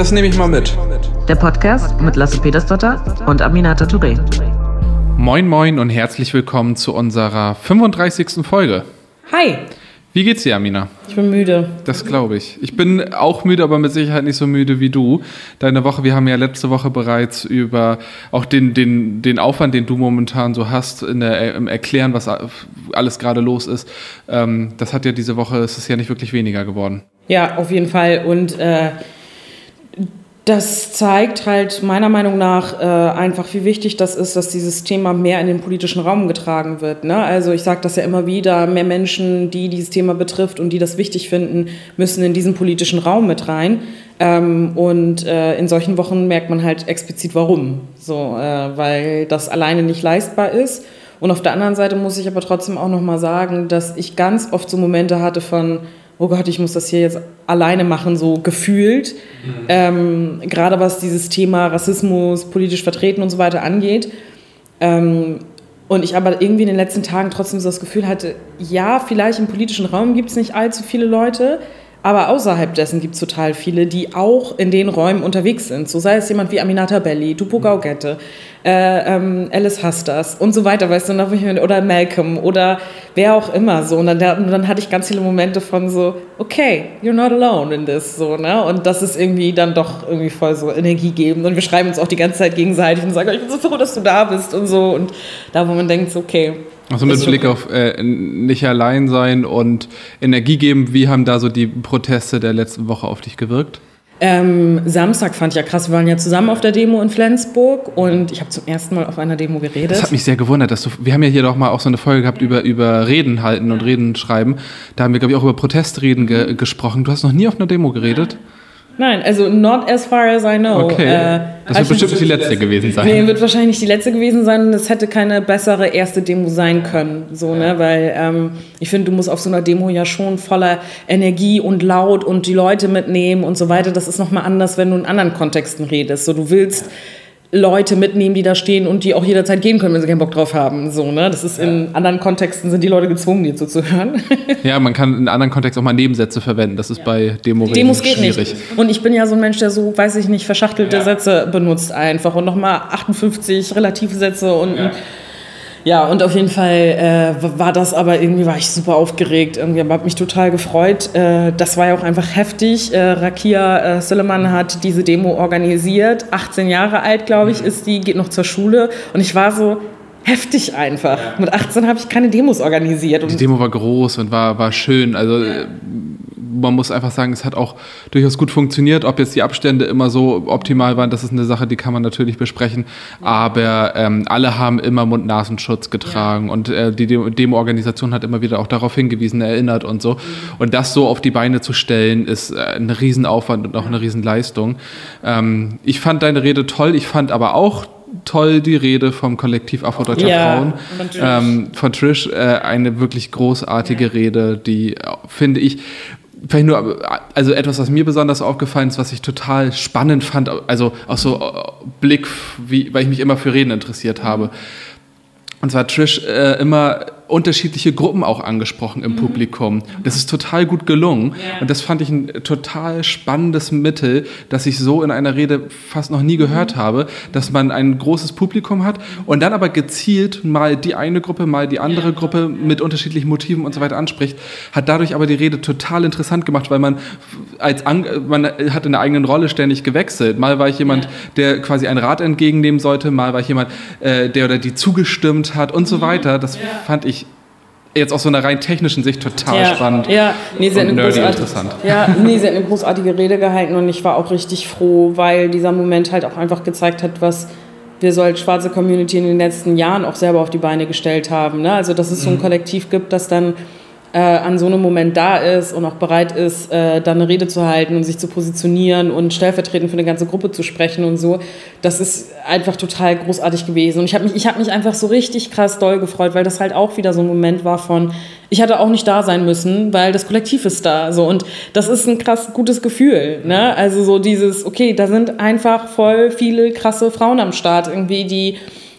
Das nehme ich mal mit. Der Podcast mit Lasse Petersdotter und Aminata Touré. Moin Moin und herzlich willkommen zu unserer 35. Folge. Hi, Wie geht's dir, Amina? ich bin müde. Das glaube ich. Ich bin auch müde, aber mit Sicherheit nicht so müde wie du. Deine Woche, wir haben ja letzte Woche bereits über auch den, den, den Aufwand, den du momentan so hast, in der, im Erklären, was alles gerade los ist. Ähm, das hat ja diese Woche, es ist ja nicht wirklich weniger geworden. Ja, auf jeden Fall. Und äh, das zeigt halt meiner Meinung nach äh, einfach, wie wichtig das ist, dass dieses Thema mehr in den politischen Raum getragen wird. Ne? Also ich sage das ja immer wieder, mehr Menschen, die dieses Thema betrifft und die das wichtig finden, müssen in diesen politischen Raum mit rein. Ähm, und äh, in solchen Wochen merkt man halt explizit, warum. So, äh, weil das alleine nicht leistbar ist. Und auf der anderen Seite muss ich aber trotzdem auch nochmal sagen, dass ich ganz oft so Momente hatte von, oh Gott, ich muss das hier jetzt alleine machen, so gefühlt. Ähm, gerade was dieses Thema Rassismus, politisch vertreten und so weiter angeht. Ähm, und ich aber irgendwie in den letzten Tagen trotzdem so das Gefühl hatte, ja, vielleicht im politischen Raum gibt es nicht allzu viele Leute, aber außerhalb dessen gibt es total viele, die auch in den Räumen unterwegs sind. So sei es jemand wie Aminata Belli, Dupo Gaugette, äh, ähm, Alice Hasters und so weiter, weißt du, ich oder Malcolm oder wer auch immer so. Und dann, dann hatte ich ganz viele Momente von so, okay, you're not alone in this, so, ne? Und das ist irgendwie dann doch irgendwie voll so energiegebend. Und wir schreiben uns auch die ganze Zeit gegenseitig und sagen, ich bin so froh, dass du da bist und so. Und da, wo man denkt, so, okay. Also mit Blick auf äh, nicht allein sein und Energie geben, wie haben da so die Proteste der letzten Woche auf dich gewirkt? Ähm, Samstag fand ich ja krass, wir waren ja zusammen auf der Demo in Flensburg und ich habe zum ersten Mal auf einer Demo geredet. Das hat mich sehr gewundert, dass du. Wir haben ja hier doch mal auch so eine Folge gehabt über, über Reden halten und Reden schreiben. Da haben wir, glaube ich, auch über Protestreden ge gesprochen. Du hast noch nie auf einer Demo geredet? Nein, also not as far as I know. Okay. Äh, das wird bestimmt nicht die letzte gewesen sein. Nee, wird wahrscheinlich nicht die letzte gewesen sein und es hätte keine bessere erste Demo sein können. So, ne? Weil ähm, ich finde, du musst auf so einer Demo ja schon voller Energie und laut und die Leute mitnehmen und so weiter. Das ist nochmal anders, wenn du in anderen Kontexten redest. So, du willst Leute mitnehmen, die da stehen und die auch jederzeit gehen können, wenn sie keinen Bock drauf haben. So, ne? Das ist in anderen Kontexten sind die Leute gezwungen, dir zuzuhören. Ja, man kann in anderen Kontexten auch mal Nebensätze verwenden. Das ist bei demo Demos geht schwierig. nicht. Und ich bin ja so ein Mensch, der so, weiß ich nicht, verschachtelte Sätze benutzt einfach und nochmal 58 Relativsätze und ja. Ja, und auf jeden Fall äh, war das aber irgendwie, war ich super aufgeregt. Irgendwie habe mich total gefreut. Äh, das war ja auch einfach heftig. Äh, Rakia äh, Suleiman hat diese Demo organisiert. 18 Jahre alt, glaube ich, ist die, geht noch zur Schule. Und ich war so heftig einfach. Mit 18 habe ich keine Demos organisiert. Die Demo war groß und war, war schön. Also äh, man muss einfach sagen, es hat auch durchaus gut funktioniert. Ob jetzt die Abstände immer so optimal waren, das ist eine Sache, die kann man natürlich besprechen. Aber ähm, alle haben immer Mund-Nasenschutz getragen und äh, die Demo- Demo-Organisation hat immer wieder auch darauf hingewiesen, erinnert und so. Und das so auf die Beine zu stellen, ist äh, ein Riesenaufwand und auch eine Riesenleistung. Ähm, ich fand deine Rede toll. Ich fand aber auch toll die Rede vom Kollektiv Afrodeutscher Ja, Frauen von Trish. ähm, von Trish äh, eine wirklich großartige Rede, die äh, finde ich vielleicht nur also etwas, was mir besonders aufgefallen ist, was ich total spannend fand, also auch so äh, Blick, wie, weil ich mich immer für Reden interessiert habe. Und zwar Trish äh, immer unterschiedliche Gruppen auch angesprochen im Publikum. Das ist total gut gelungen. Und das fand ich ein total spannendes Mittel, das ich so in einer Rede fast noch nie gehört habe, dass man ein großes Publikum hat und dann aber gezielt mal die eine Gruppe, mal die andere Gruppe mit unterschiedlichen Motiven und so weiter anspricht, hat dadurch aber die Rede total interessant gemacht, weil man als An man hat in der eigenen Rolle ständig gewechselt. Mal war ich jemand, der quasi ein Rat entgegennehmen sollte, mal war ich jemand, äh, der oder die zugestimmt hat und so weiter. Das fand ich jetzt aus so einer rein technischen Sicht total spannend. Ja, nee, sie hat und eine nerdy großartige, interessant. Ja, nee, sie hat eine großartige Rede gehalten und ich war auch richtig froh, weil dieser Moment halt auch einfach gezeigt hat, was wir so als schwarze Community in den letzten Jahren auch selber auf die Beine gestellt haben. Ne? Also, dass es so ein Kollektiv gibt, das dann äh, an so einem Moment da ist und auch bereit ist, äh, dann eine Rede zu halten und sich zu positionieren und stellvertretend für eine ganze Gruppe zu sprechen und so. Das ist einfach total großartig gewesen. Und ich habe mich, ich hab mich einfach so richtig krass doll gefreut, weil das halt auch wieder so ein Moment war von, ich hatte auch nicht da sein müssen, weil das Kollektiv ist da. So. Und das ist ein krass gutes Gefühl. Ne? Also so dieses, okay, da sind einfach voll viele krasse Frauen am Start irgendwie, die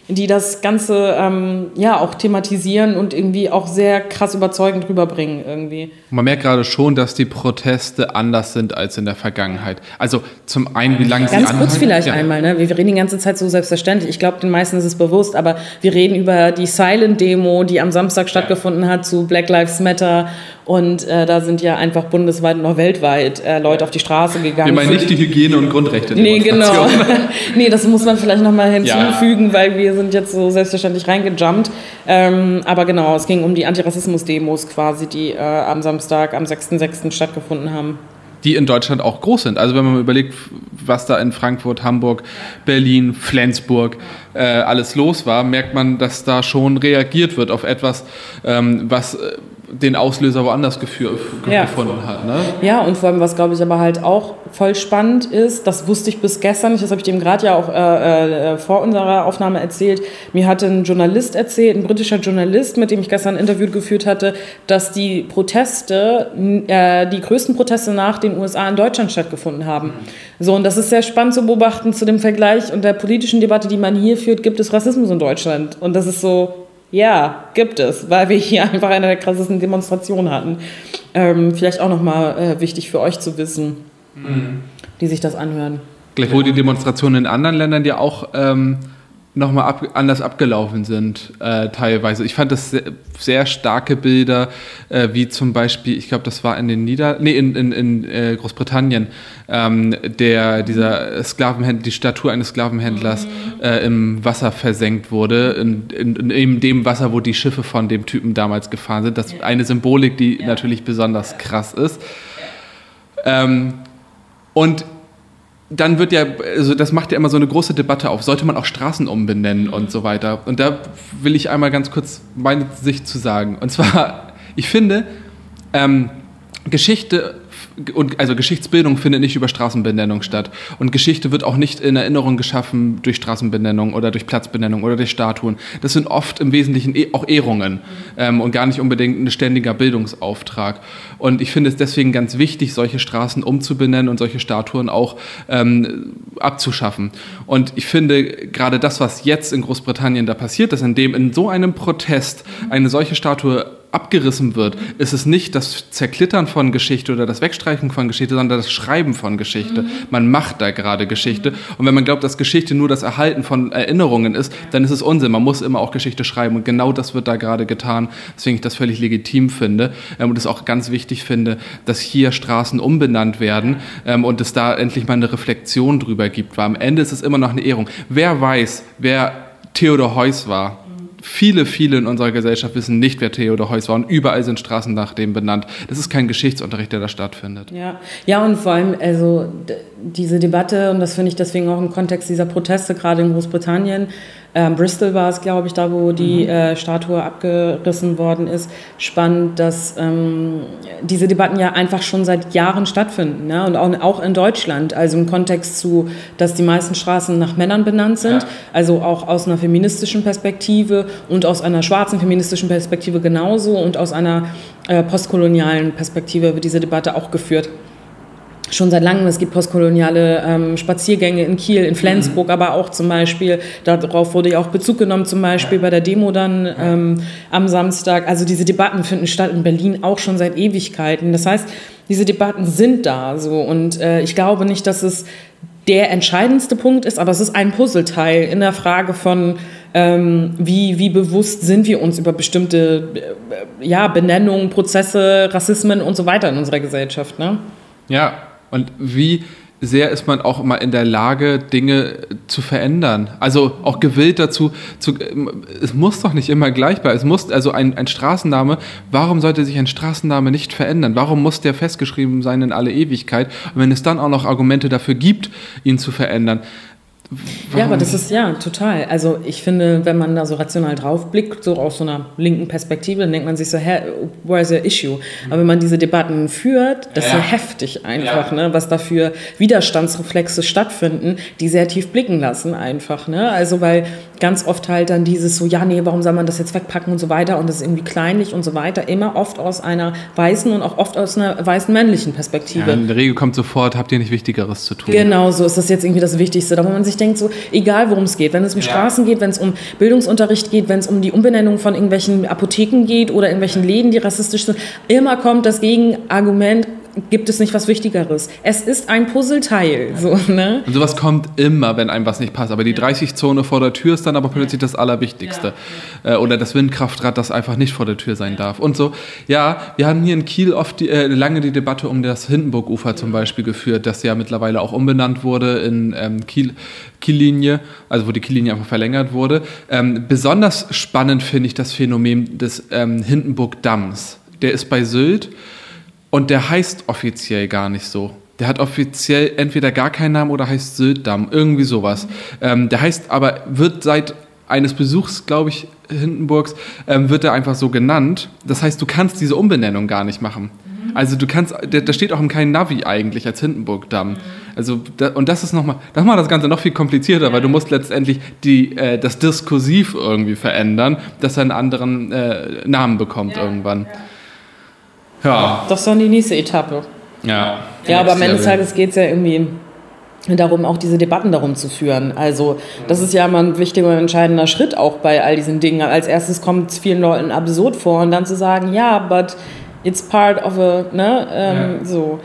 die das Ganze ähm, ja auch thematisieren und irgendwie auch sehr krass überzeugend rüberbringen irgendwie. Man merkt gerade schon, dass die Proteste anders sind als in der Vergangenheit. Also zum einen, wie lange sie Ganz kurz vielleicht ja. einmal, ne? wir reden die ganze Zeit so selbstverständlich. Ich glaube, den meisten ist es bewusst, aber wir reden über die Silent-Demo, die am Samstag stattgefunden hat zu Black Lives Matter und äh, da sind ja einfach bundesweit und auch weltweit äh, Leute auf die Straße gegangen. Wir meinen nicht die Hygiene- und Grundrechte. Nee, genau. nee, das muss man vielleicht nochmal hinzufügen, ja. weil wir sind jetzt so selbstverständlich reingejumpt. Ähm, aber genau, es ging um die Antirassismus-Demos quasi, die äh, am Samstag, am 6.6. stattgefunden haben die in Deutschland auch groß sind. Also wenn man überlegt, was da in Frankfurt, Hamburg, Berlin, Flensburg äh, alles los war, merkt man, dass da schon reagiert wird auf etwas, ähm, was äh, den Auslöser woanders geführ, ja. gefunden hat. Ne? Ja, und vor allem, was glaube ich aber halt auch voll spannend ist, das wusste ich bis gestern nicht, das habe ich dem gerade ja auch äh, äh, vor unserer Aufnahme erzählt. Mir hatte ein Journalist erzählt, ein britischer Journalist, mit dem ich gestern ein Interview geführt hatte, dass die Proteste, äh, die größten Proteste nach den USA in Deutschland stattgefunden haben. So, und das ist sehr spannend zu beobachten zu dem Vergleich und der politischen Debatte, die man hier führt, gibt es Rassismus in Deutschland. Und das ist so, ja, gibt es, weil wir hier einfach eine der krassesten Demonstrationen hatten. Ähm, vielleicht auch nochmal äh, wichtig für euch zu wissen, mhm. die sich das anhören. Gleichwohl die Demonstrationen in anderen Ländern ja auch ähm, nochmal ab, anders abgelaufen sind, äh, teilweise. Ich fand das sehr, sehr starke Bilder, äh, wie zum Beispiel, ich glaube, das war in den Nieder nee, in, in, in äh, Großbritannien, ähm, der, dieser Sklavenhändler, die Statue eines Sklavenhändlers mhm. äh, im Wasser versenkt wurde, in, in, in, dem Wasser, wo die Schiffe von dem Typen damals gefahren sind. Das ist eine Symbolik, die ja. natürlich besonders krass ist. Ähm, und dann wird ja, also das macht ja immer so eine große Debatte auf, sollte man auch Straßen umbenennen und so weiter. Und da will ich einmal ganz kurz meine Sicht zu sagen. Und zwar, ich finde, ähm, Geschichte und also Geschichtsbildung findet nicht über Straßenbenennung statt. Und Geschichte wird auch nicht in Erinnerung geschaffen durch Straßenbenennung oder durch Platzbenennung oder durch Statuen. Das sind oft im Wesentlichen eh, auch Ehrungen ähm, und gar nicht unbedingt ein ständiger Bildungsauftrag. Und ich finde es deswegen ganz wichtig, solche Straßen umzubenennen und solche Statuen auch ähm, abzuschaffen. Und ich finde gerade das, was jetzt in Großbritannien da passiert ist, indem in so einem Protest eine solche Statue abgerissen wird, ist es nicht das Zerklittern von Geschichte oder das Wegstreichen von Geschichte, sondern das Schreiben von Geschichte. Mhm. Man macht da gerade Geschichte. Und wenn man glaubt, dass Geschichte nur das Erhalten von Erinnerungen ist, dann ist es Unsinn. Man muss immer auch Geschichte schreiben. Und genau das wird da gerade getan, weswegen ich das völlig legitim finde ähm, und es auch ganz wichtig finde, dass hier Straßen umbenannt werden ähm, und es da endlich mal eine Reflexion drüber gibt. Weil am Ende ist es immer noch eine Ehrung. Wer weiß, wer Theodor Heuss war, viele, viele in unserer Gesellschaft wissen nicht, wer Theodor Heuss war und überall sind Straßen nach dem benannt. Das ist kein Geschichtsunterricht, der da stattfindet. Ja, ja und vor allem, also diese Debatte, und das finde ich deswegen auch im Kontext dieser Proteste, gerade in Großbritannien, ähm, Bristol war es, glaube ich, da wo die mhm. äh, Statue abgerissen worden ist. Spannend, dass ähm, diese Debatten ja einfach schon seit Jahren stattfinden. Ne? Und auch, auch, in Deutschland. Also im Kontext zu, dass die meisten Straßen nach Männern benannt sind. Ja. Also auch aus einer feministischen Perspektive und aus einer schwarzen feministischen Perspektive genauso und aus einer äh, postkolonialen Perspektive wird diese Debatte auch geführt schon seit langem. Es gibt postkoloniale ähm, Spaziergänge in Kiel, in Flensburg, mhm. aber auch zum Beispiel, darauf wurde ja auch Bezug genommen, zum Beispiel bei der Demo dann ähm, am Samstag. Also diese Debatten finden statt in Berlin auch schon seit Ewigkeiten. Das heißt, diese Debatten sind da so und äh, ich glaube nicht, dass es der entscheidendste Punkt ist, aber es ist ein Puzzleteil in der Frage von, ähm, wie, wie bewusst sind wir uns über bestimmte äh, ja, Benennungen, Prozesse, Rassismen und so weiter in unserer Gesellschaft. Ne? Ja, und wie sehr ist man auch immer in der Lage, Dinge zu verändern. Also auch gewillt dazu, zu, es muss doch nicht immer gleich bleiben. Es muss, also ein, ein Straßenname, warum sollte sich ein Straßenname nicht verändern? Warum muss der festgeschrieben sein in alle Ewigkeit? Und wenn es dann auch noch Argumente dafür gibt, ihn zu verändern, Warum? Ja, aber das ist ja total. Also ich finde, wenn man da so rational drauf blickt, so aus so einer linken Perspektive, dann denkt man sich so, hä, where's the issue? Aber wenn man diese Debatten führt, das ist ja heftig einfach, ja. ne, was da für Widerstandsreflexe stattfinden, die sehr tief blicken lassen einfach. Ne? Also weil ganz oft halt dann dieses so, ja, nee, warum soll man das jetzt wegpacken und so weiter und das ist irgendwie kleinlich und so weiter, immer oft aus einer weißen und auch oft aus einer weißen männlichen Perspektive. Ja, in der Regel kommt sofort, habt ihr nicht Wichtigeres zu tun. Genau, so ist das jetzt irgendwie das Wichtigste. Da wo man sich denkt, so egal worum es geht, wenn es um ja. Straßen geht, wenn es um Bildungsunterricht geht, wenn es um die Umbenennung von irgendwelchen Apotheken geht oder irgendwelchen Läden, die rassistisch sind, immer kommt das Gegenargument, gibt es nicht was Wichtigeres. Es ist ein Puzzleteil. So, ne? Und sowas kommt immer, wenn einem was nicht passt. Aber die 30-Zone vor der Tür ist dann aber plötzlich das Allerwichtigste. Ja. Äh, oder das Windkraftrad, das einfach nicht vor der Tür sein darf. Und so, ja, wir haben hier in Kiel oft die, äh, lange die Debatte um das Hindenburg-Ufer zum Beispiel geführt, das ja mittlerweile auch umbenannt wurde in ähm, Kiel, Kiellinie, also wo die Kiellinie einfach verlängert wurde. Ähm, besonders spannend finde ich das Phänomen des ähm, Hindenburg-Damms. Der ist bei Sylt und der heißt offiziell gar nicht so. Der hat offiziell entweder gar keinen Namen oder heißt Syltdamm, irgendwie sowas. Ähm, der heißt aber, wird seit eines Besuchs, glaube ich, Hindenburgs, ähm, wird er einfach so genannt. Das heißt, du kannst diese Umbenennung gar nicht machen. Also du kannst, da steht auch im kein Navi eigentlich als Hindenburgdamm. Also da, und das ist nochmal, das macht das Ganze noch viel komplizierter, weil du musst letztendlich die, äh, das Diskursiv irgendwie verändern, dass er einen anderen äh, Namen bekommt ja, irgendwann. Ja. Ja. Das ist dann die nächste Etappe. Ja. Ja, aber am Ende des Tages geht es ja irgendwie darum, auch diese Debatten darum zu führen. Also das ist ja immer ein wichtiger und entscheidender Schritt auch bei all diesen Dingen. Als erstes kommt es vielen Leuten absurd vor und dann zu sagen, ja, but it's part of a, ne, ähm, ja. so.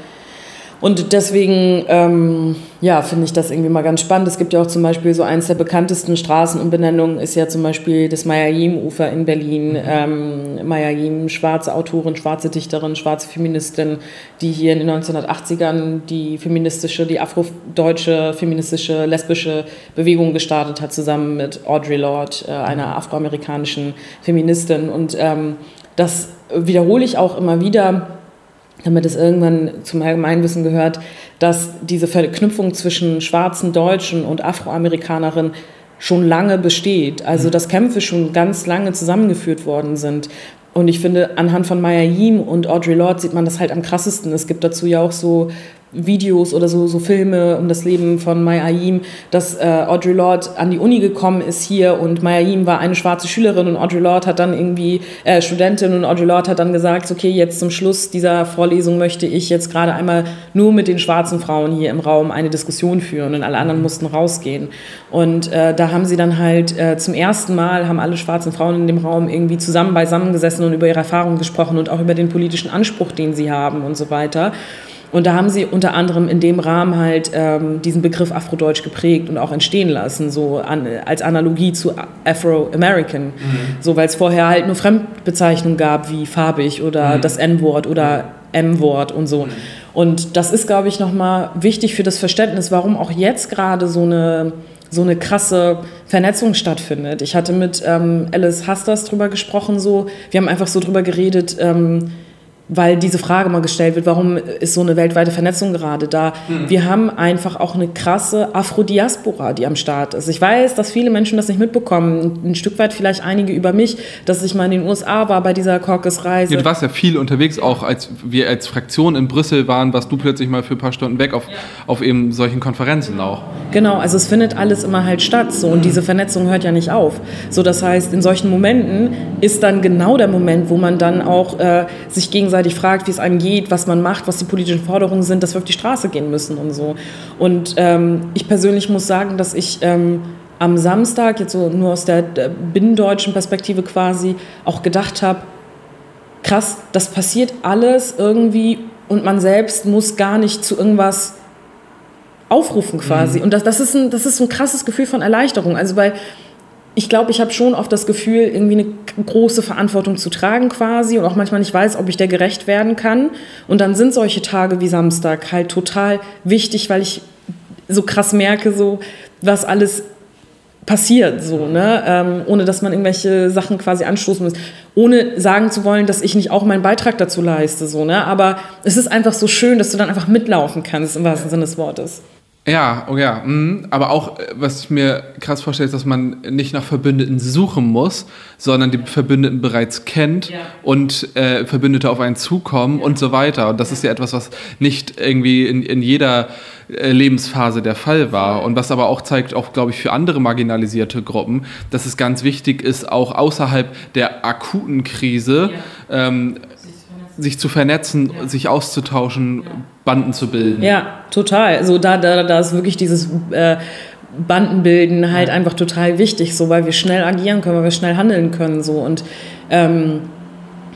Und deswegen, ähm, ja, finde ich das irgendwie mal ganz spannend. Es gibt ja auch zum Beispiel so eins der bekanntesten Straßenumbenennungen ist ja zum Beispiel das Mayayim-Ufer in Berlin. Mhm. Ähm, Mayayim, schwarze Autorin, schwarze Dichterin, schwarze Feministin, die hier in den 1980ern die feministische, die afrodeutsche feministische, lesbische Bewegung gestartet hat, zusammen mit Audre Lorde, äh, einer afroamerikanischen Feministin. Und ähm, das wiederhole ich auch immer wieder damit es irgendwann zum Allgemeinwissen gehört, dass diese Verknüpfung zwischen schwarzen Deutschen und Afroamerikanerinnen schon lange besteht. Also mhm. dass Kämpfe schon ganz lange zusammengeführt worden sind. Und ich finde, anhand von Maya Yim und Audre Lorde sieht man das halt am krassesten. Es gibt dazu ja auch so Videos oder so, so Filme um das Leben von Maya Ayim, dass äh, Audre Lorde an die Uni gekommen ist hier und Maya Ayim war eine schwarze Schülerin und Audre Lorde hat dann irgendwie, äh, Studentin und Audre Lorde hat dann gesagt, okay, jetzt zum Schluss dieser Vorlesung möchte ich jetzt gerade einmal nur mit den schwarzen Frauen hier im Raum eine Diskussion führen und alle anderen mussten rausgehen. Und äh, da haben sie dann halt äh, zum ersten Mal, haben alle schwarzen Frauen in dem Raum irgendwie zusammen beisammengesessen und über ihre Erfahrungen gesprochen und auch über den politischen Anspruch, den sie haben und so weiter. Und da haben sie unter anderem in dem Rahmen halt ähm, diesen Begriff Afrodeutsch geprägt und auch entstehen lassen, so an, als Analogie zu Afro-American. Mhm. So, weil es vorher halt nur Fremdbezeichnungen gab, wie farbig oder mhm. das N-Wort oder M-Wort und so. Mhm. Und das ist, glaube ich, nochmal wichtig für das Verständnis, warum auch jetzt gerade so eine so eine krasse Vernetzung stattfindet. Ich hatte mit ähm, Alice Hasters drüber gesprochen, so wir haben einfach so drüber geredet, ähm, weil diese Frage mal gestellt wird, warum ist so eine weltweite Vernetzung gerade da? Mhm. Wir haben einfach auch eine krasse Afrodiaspora, die am Start ist. Ich weiß, dass viele Menschen das nicht mitbekommen. Ein Stück weit vielleicht einige über mich, dass ich mal in den USA war bei dieser Caucus-Reise. Ja, du warst ja viel unterwegs, auch als wir als Fraktion in Brüssel waren, warst du plötzlich mal für ein paar Stunden weg auf, ja. auf eben solchen Konferenzen auch. Genau, also es findet alles immer halt statt so und diese Vernetzung hört ja nicht auf. So, das heißt, in solchen Momenten ist dann genau der Moment, wo man dann auch äh, sich gegenseitig gegenseitig fragt, wie es einem geht, was man macht, was die politischen Forderungen sind, dass wir auf die Straße gehen müssen und so. Und ähm, ich persönlich muss sagen, dass ich ähm, am Samstag, jetzt so nur aus der binnendeutschen Perspektive quasi, auch gedacht habe, krass, das passiert alles irgendwie und man selbst muss gar nicht zu irgendwas aufrufen quasi. Mhm. Und das, das, ist ein, das ist ein krasses Gefühl von Erleichterung. Also weil ich glaube, ich habe schon oft das Gefühl, irgendwie eine große Verantwortung zu tragen quasi und auch manchmal nicht weiß, ob ich der gerecht werden kann. Und dann sind solche Tage wie Samstag halt total wichtig, weil ich so krass merke, so was alles passiert, so, ne? Ähm, ohne dass man irgendwelche Sachen quasi anstoßen muss, ohne sagen zu wollen, dass ich nicht auch meinen Beitrag dazu leiste, so, ne? Aber es ist einfach so schön, dass du dann einfach mitlaufen kannst, im wahrsten Sinne des Wortes. Ja, oh ja, mh. aber auch, äh, was ich mir krass vorstelle, ist, dass man nicht nach Verbündeten suchen muss, sondern die Verbündeten bereits kennt ja. und äh, Verbündete auf einen zukommen ja. und so weiter. Und das ist ja etwas, was nicht irgendwie in, in jeder äh, Lebensphase der Fall war und was aber auch zeigt, auch glaube ich für andere marginalisierte Gruppen, dass es ganz wichtig ist, auch außerhalb der akuten Krise ja. ähm, sich zu vernetzen, sich auszutauschen. Banden zu bilden. Ja, total. Also da, da, da ist wirklich dieses äh, Banden bilden halt einfach total wichtig, so weil wir schnell agieren können, weil wir schnell handeln können so und ähm,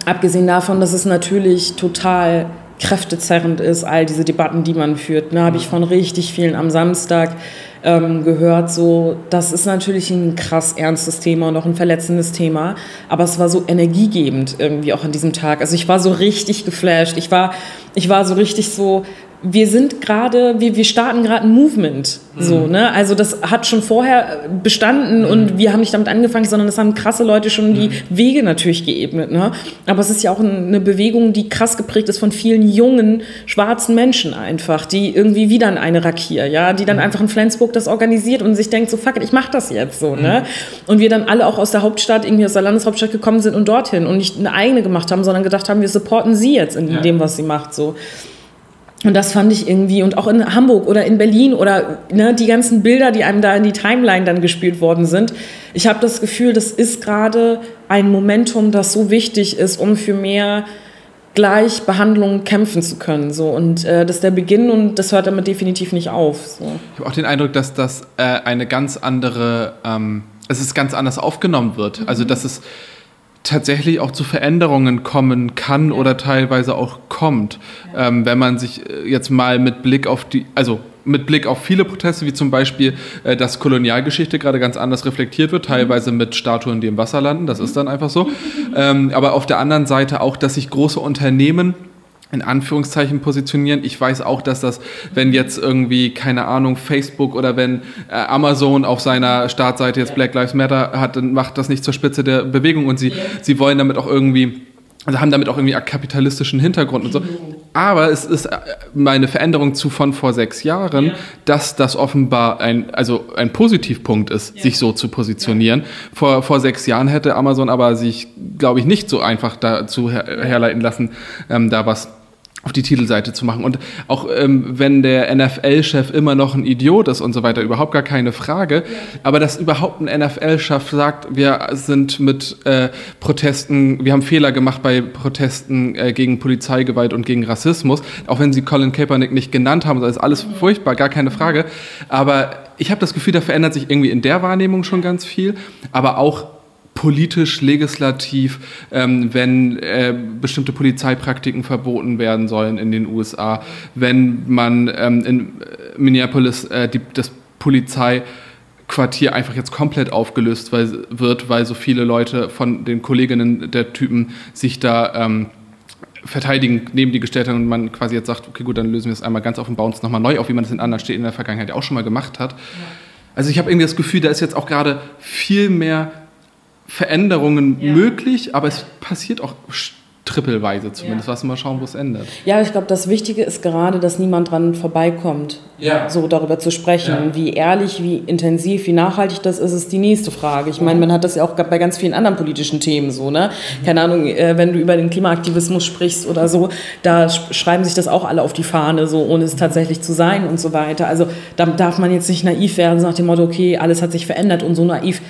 abgesehen davon, dass es natürlich total kräftezerrend ist, all diese Debatten, die man führt. Ne, habe ich von richtig vielen am Samstag ähm, gehört. So, das ist natürlich ein krass ernstes Thema und auch ein verletzendes Thema. Aber es war so energiegebend irgendwie auch an diesem Tag. Also ich war so richtig geflasht. Ich war, ich war so richtig so, wir sind gerade, wir, wir starten gerade ein Movement. So, mhm. ne? Also das hat schon vorher bestanden mhm. und wir haben nicht damit angefangen, sondern es haben krasse Leute schon die mhm. Wege natürlich geebnet. Ne? Aber es ist ja auch eine Bewegung, die krass geprägt ist von vielen jungen, schwarzen Menschen einfach, die irgendwie wieder in eine Rakier, ja, die dann mhm. einfach in Flensburg das organisiert und sich denkt, so fuck it, ich mach das jetzt so. Ne? Mhm. Und wir dann alle auch aus der Hauptstadt, irgendwie aus der Landeshauptstadt gekommen sind und dorthin und nicht eine eigene gemacht haben, sondern gedacht haben, wir supporten sie jetzt in ja. dem, was sie macht. So. Und das fand ich irgendwie, und auch in Hamburg oder in Berlin oder ne, die ganzen Bilder, die einem da in die Timeline dann gespielt worden sind. Ich habe das Gefühl, das ist gerade ein Momentum, das so wichtig ist, um für mehr Gleichbehandlung kämpfen zu können. So. Und äh, das ist der Beginn und das hört damit definitiv nicht auf. So. Ich habe auch den Eindruck, dass das äh, eine ganz andere, ähm, es ist ganz anders aufgenommen wird. Mhm. Also dass es tatsächlich auch zu Veränderungen kommen kann oder teilweise auch kommt, ähm, wenn man sich äh, jetzt mal mit Blick auf die, also mit Blick auf viele Proteste, wie zum Beispiel, äh, dass Kolonialgeschichte gerade ganz anders reflektiert wird, teilweise mit Statuen, die im Wasser landen, das ist dann einfach so. Ähm, aber auf der anderen Seite auch, dass sich große Unternehmen in Anführungszeichen positionieren. Ich weiß auch, dass das, wenn jetzt irgendwie, keine Ahnung, Facebook oder wenn äh, Amazon auf seiner Startseite jetzt Black Lives Matter hat, dann macht das nicht zur Spitze der Bewegung und sie, sie wollen damit auch irgendwie, also haben damit auch irgendwie einen kapitalistischen Hintergrund und so. Aber es ist äh, meine Veränderung zu von vor sechs Jahren, ja. dass das offenbar ein, also ein Positivpunkt ist, ja. sich so zu positionieren. Ja. Vor, vor sechs Jahren hätte Amazon aber sich, glaube ich, nicht so einfach dazu her herleiten lassen, ähm, da was auf die Titelseite zu machen. Und auch ähm, wenn der NFL-Chef immer noch ein Idiot ist und so weiter, überhaupt gar keine Frage. Aber dass überhaupt ein NFL-Chef sagt, wir sind mit äh, Protesten, wir haben Fehler gemacht bei Protesten äh, gegen Polizeigewalt und gegen Rassismus, auch wenn sie Colin Kaepernick nicht genannt haben, das ist alles mhm. furchtbar, gar keine Frage. Aber ich habe das Gefühl, da verändert sich irgendwie in der Wahrnehmung schon ganz viel, aber auch politisch, legislativ, ähm, wenn äh, bestimmte Polizeipraktiken verboten werden sollen in den USA, wenn man ähm, in Minneapolis äh, die, das Polizeiquartier einfach jetzt komplett aufgelöst weil, wird, weil so viele Leute von den Kolleginnen der Typen sich da ähm, verteidigen neben die gestellt haben und man quasi jetzt sagt, okay gut, dann lösen wir es einmal ganz auf bauen es nochmal neu auf, wie man das in anderen Städten in der Vergangenheit auch schon mal gemacht hat. Ja. Also ich habe irgendwie das Gefühl, da ist jetzt auch gerade viel mehr Veränderungen ja. möglich, aber es passiert auch trippelweise zumindest. Ja. Lass mal schauen, wo es endet. Ja, ich glaube, das Wichtige ist gerade, dass niemand dran vorbeikommt, ja. so darüber zu sprechen. Ja. Wie ehrlich, wie intensiv, wie nachhaltig das ist, ist die nächste Frage. Ich meine, man hat das ja auch bei ganz vielen anderen politischen Themen so, ne? Mhm. Keine Ahnung, äh, wenn du über den Klimaaktivismus sprichst oder so, da schreiben sich das auch alle auf die Fahne, so ohne es tatsächlich zu sein und so weiter. Also da darf man jetzt nicht naiv werden, nach dem Motto, okay, alles hat sich verändert und so naiv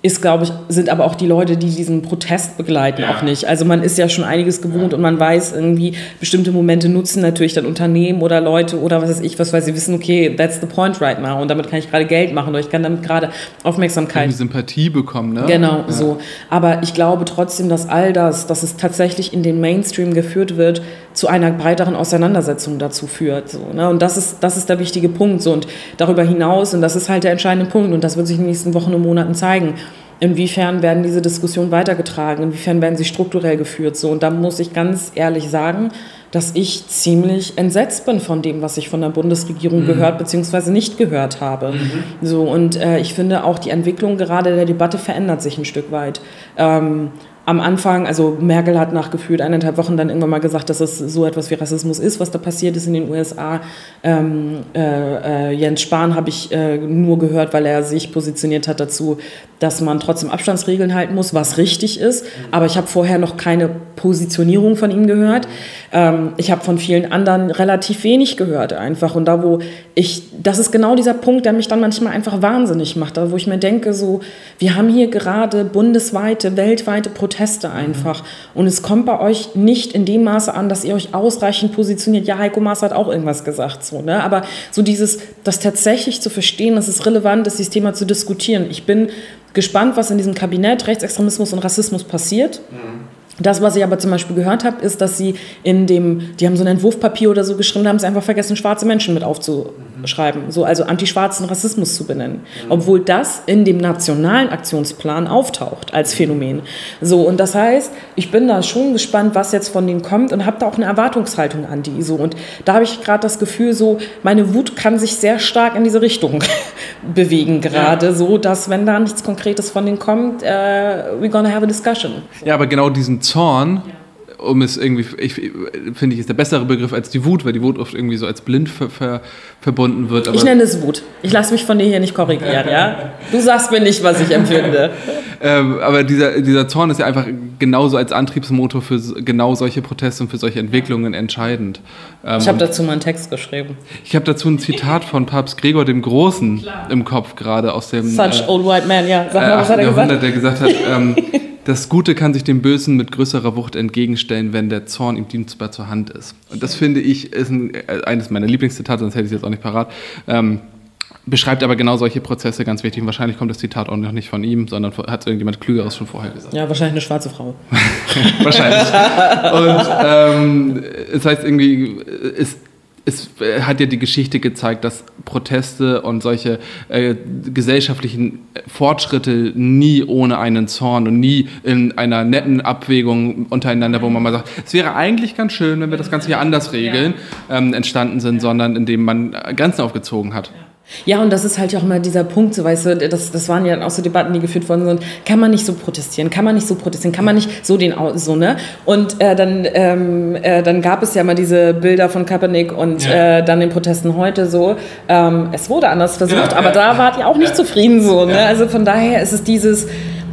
ist, glaube ich, sind aber auch die Leute, die diesen Protest begleiten, ja. auch nicht. Also man ist ja schon einiges gewohnt ja. und man weiß irgendwie, bestimmte Momente nutzen natürlich dann Unternehmen oder Leute oder was weiß ich, was weil sie wissen, okay, that's the point right now und damit kann ich gerade Geld machen oder ich kann damit gerade Aufmerksamkeit. Die Sympathie bekommen, ne? Genau, ja. so. Aber ich glaube trotzdem, dass all das, dass es tatsächlich in den Mainstream geführt wird, zu einer breiteren Auseinandersetzung dazu führt. So, ne? Und das ist, das ist der wichtige Punkt. So. Und darüber hinaus, und das ist halt der entscheidende Punkt, und das wird sich in den nächsten Wochen und Monaten zeigen, inwiefern werden diese Diskussionen weitergetragen, inwiefern werden sie strukturell geführt. So. Und da muss ich ganz ehrlich sagen, dass ich ziemlich entsetzt bin von dem, was ich von der Bundesregierung mhm. gehört bzw. nicht gehört habe. Mhm. So, und äh, ich finde auch die Entwicklung gerade der Debatte verändert sich ein Stück weit. Ähm, am Anfang, also Merkel hat nach gefühlt eineinhalb Wochen dann irgendwann mal gesagt, dass es so etwas wie Rassismus ist, was da passiert ist in den USA. Ähm, äh, äh, Jens Spahn habe ich äh, nur gehört, weil er sich positioniert hat dazu, dass man trotzdem Abstandsregeln halten muss, was richtig ist. Aber ich habe vorher noch keine Positionierung von ihm gehört. Ähm, ich habe von vielen anderen relativ wenig gehört einfach. Und da, wo ich, das ist genau dieser Punkt, der mich dann manchmal einfach wahnsinnig macht, da wo ich mir denke, so, wir haben hier gerade bundesweite, weltweite Proteste Proteste einfach. Und es kommt bei euch nicht in dem Maße an, dass ihr euch ausreichend positioniert. Ja, Heiko Maas hat auch irgendwas gesagt, so, ne? Aber so dieses, das tatsächlich zu verstehen, dass es relevant ist, dieses Thema zu diskutieren. Ich bin gespannt, was in diesem Kabinett Rechtsextremismus und Rassismus passiert. Mhm. Das, was ich aber zum Beispiel gehört habe, ist, dass sie in dem, die haben so ein Entwurfpapier oder so geschrieben, da haben sie einfach vergessen, schwarze Menschen mit aufzuschreiben, so also antischwarzen Rassismus zu benennen, obwohl das in dem nationalen Aktionsplan auftaucht als Phänomen. So und das heißt, ich bin da schon gespannt, was jetzt von denen kommt und habe da auch eine Erwartungshaltung an die so und da habe ich gerade das Gefühl, so meine Wut kann sich sehr stark in diese Richtung bewegen gerade, ja. so dass wenn da nichts Konkretes von denen kommt, uh, we're gonna have a discussion. Ja, aber genau diesen Zorn, um es irgendwie, ich, finde ich, ist der bessere Begriff als die Wut, weil die Wut oft irgendwie so als blind ver, ver, verbunden wird. ich nenne es Wut. Ich lasse mich von dir hier nicht korrigieren, ja? Du sagst mir nicht, was ich empfinde. ähm, aber dieser, dieser Zorn ist ja einfach genauso als Antriebsmotor für genau solche Proteste und für solche Entwicklungen entscheidend. Ähm, ich habe dazu mal einen Text geschrieben. Ich habe dazu ein Zitat von Papst Gregor dem Großen Klar. im Kopf gerade aus dem Such äh, old white man, ja. Sag mal, was hat er gesagt? Der gesagt hat, ähm, das Gute kann sich dem Bösen mit größerer Wucht entgegenstellen, wenn der Zorn ihm dienstbar zur Hand ist. Und das finde ich ist ein, äh, eines meiner Lieblingszitate, sonst hätte ich es jetzt auch nicht parat. Ähm, beschreibt aber genau solche Prozesse ganz wichtig. Und wahrscheinlich kommt das Zitat auch noch nicht von ihm, sondern hat irgendjemand Klügeres schon vorher gesagt. Ja, wahrscheinlich eine schwarze Frau. wahrscheinlich. Und ähm, es heißt irgendwie, es es äh, hat ja die Geschichte gezeigt, dass Proteste und solche äh, gesellschaftlichen Fortschritte nie ohne einen Zorn und nie in einer netten Abwägung untereinander, wo man mal sagt, es wäre eigentlich ganz schön, wenn wir das Ganze hier anders regeln, ähm, entstanden sind, sondern indem man Grenzen aufgezogen hat. Ja, und das ist halt auch immer dieser Punkt, so weißt du, das, das waren ja auch so Debatten, die geführt worden sind. Kann man nicht so protestieren? Kann man nicht so protestieren? Kann man nicht so den, so, ne? Und äh, dann, ähm, äh, dann gab es ja mal diese Bilder von Kaepernick und ja. äh, dann den Protesten heute so. Ähm, es wurde anders versucht, ja, aber ja, da wart ihr auch nicht zufrieden so, ne? Also von daher ist es dieses,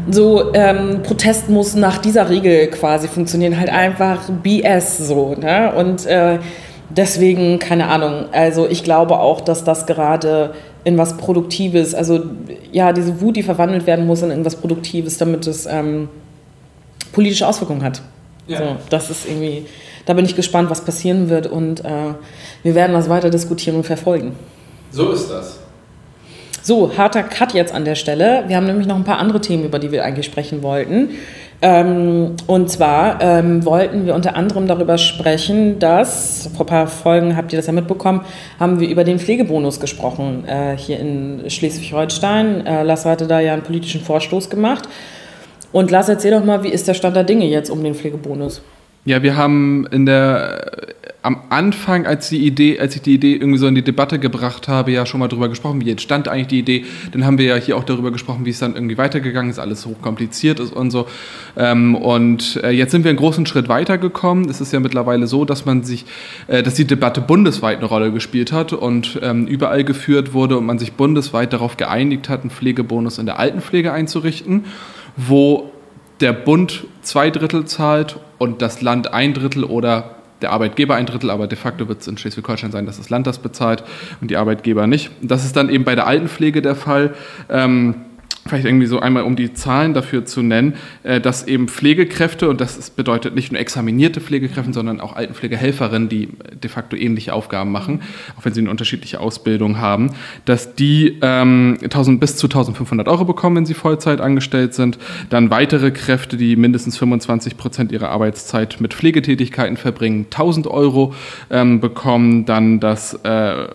so ähm, Protest muss nach dieser Regel quasi funktionieren, halt einfach BS so, ne? Und äh, deswegen, keine Ahnung, also ich glaube auch, dass das gerade in was Produktives, also ja, diese Wut, die verwandelt werden muss in irgendwas Produktives, damit es ähm, politische Auswirkungen hat. Ja. So, das ist irgendwie, da bin ich gespannt, was passieren wird und äh, wir werden das weiter diskutieren und verfolgen. So ist das. So, harter Cut jetzt an der Stelle. Wir haben nämlich noch ein paar andere Themen, über die wir eigentlich sprechen wollten. Ähm, und zwar ähm, wollten wir unter anderem darüber sprechen, dass, vor ein paar Folgen habt ihr das ja mitbekommen, haben wir über den Pflegebonus gesprochen äh, hier in Schleswig-Holstein. Äh, Lasse hatte da ja einen politischen Vorstoß gemacht. Und Lasse, erzähl doch mal, wie ist der Stand der Dinge jetzt um den Pflegebonus? Ja, wir haben in der am Anfang, als die Idee, als ich die Idee irgendwie so in die Debatte gebracht habe, ja schon mal darüber gesprochen, wie entstand eigentlich die Idee. Dann haben wir ja hier auch darüber gesprochen, wie es dann irgendwie weitergegangen ist, alles hochkompliziert ist und so. Ähm, und äh, jetzt sind wir einen großen Schritt weitergekommen. Es ist ja mittlerweile so, dass man sich, äh, dass die Debatte bundesweit eine Rolle gespielt hat und ähm, überall geführt wurde und man sich bundesweit darauf geeinigt hat, einen Pflegebonus in der Altenpflege einzurichten, wo der Bund zwei Drittel zahlt und das Land ein Drittel oder der Arbeitgeber ein Drittel, aber de facto wird es in Schleswig-Holstein sein, dass das Land das bezahlt und die Arbeitgeber nicht. Das ist dann eben bei der Altenpflege der Fall. Ähm, vielleicht irgendwie so einmal, um die Zahlen dafür zu nennen, äh, dass eben Pflegekräfte, und das bedeutet nicht nur examinierte Pflegekräfte, sondern auch Altenpflegehelferinnen, die de facto ähnliche Aufgaben machen, auch wenn sie eine unterschiedliche Ausbildung haben, dass die ähm, 1000 bis zu 1500 Euro bekommen, wenn sie Vollzeit angestellt sind. Dann weitere Kräfte, die mindestens 25 Prozent ihrer Arbeitszeit mit Pflegetätigkeiten verbringen, 1000 Euro ähm, bekommen. Dann das äh,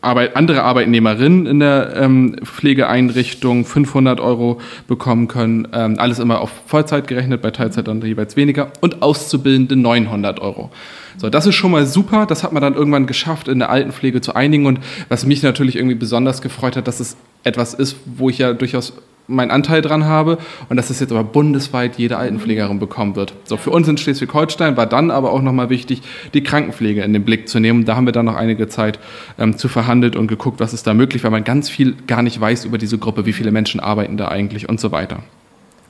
Arbeit, andere Arbeitnehmerinnen in der ähm, Pflegeeinrichtung 500 Euro bekommen können. Ähm, alles immer auf Vollzeit gerechnet, bei Teilzeit dann jeweils weniger. Und Auszubildende 900 Euro. So, das ist schon mal super. Das hat man dann irgendwann geschafft, in der Altenpflege zu einigen. Und was mich natürlich irgendwie besonders gefreut hat, dass es etwas ist, wo ich ja durchaus meinen Anteil dran habe und dass es jetzt aber bundesweit jede Altenpflegerin bekommen wird. So für uns in Schleswig-Holstein war dann aber auch nochmal wichtig, die Krankenpflege in den Blick zu nehmen. Da haben wir dann noch einige Zeit ähm, zu verhandelt und geguckt, was ist da möglich, weil man ganz viel gar nicht weiß über diese Gruppe, wie viele Menschen arbeiten da eigentlich und so weiter.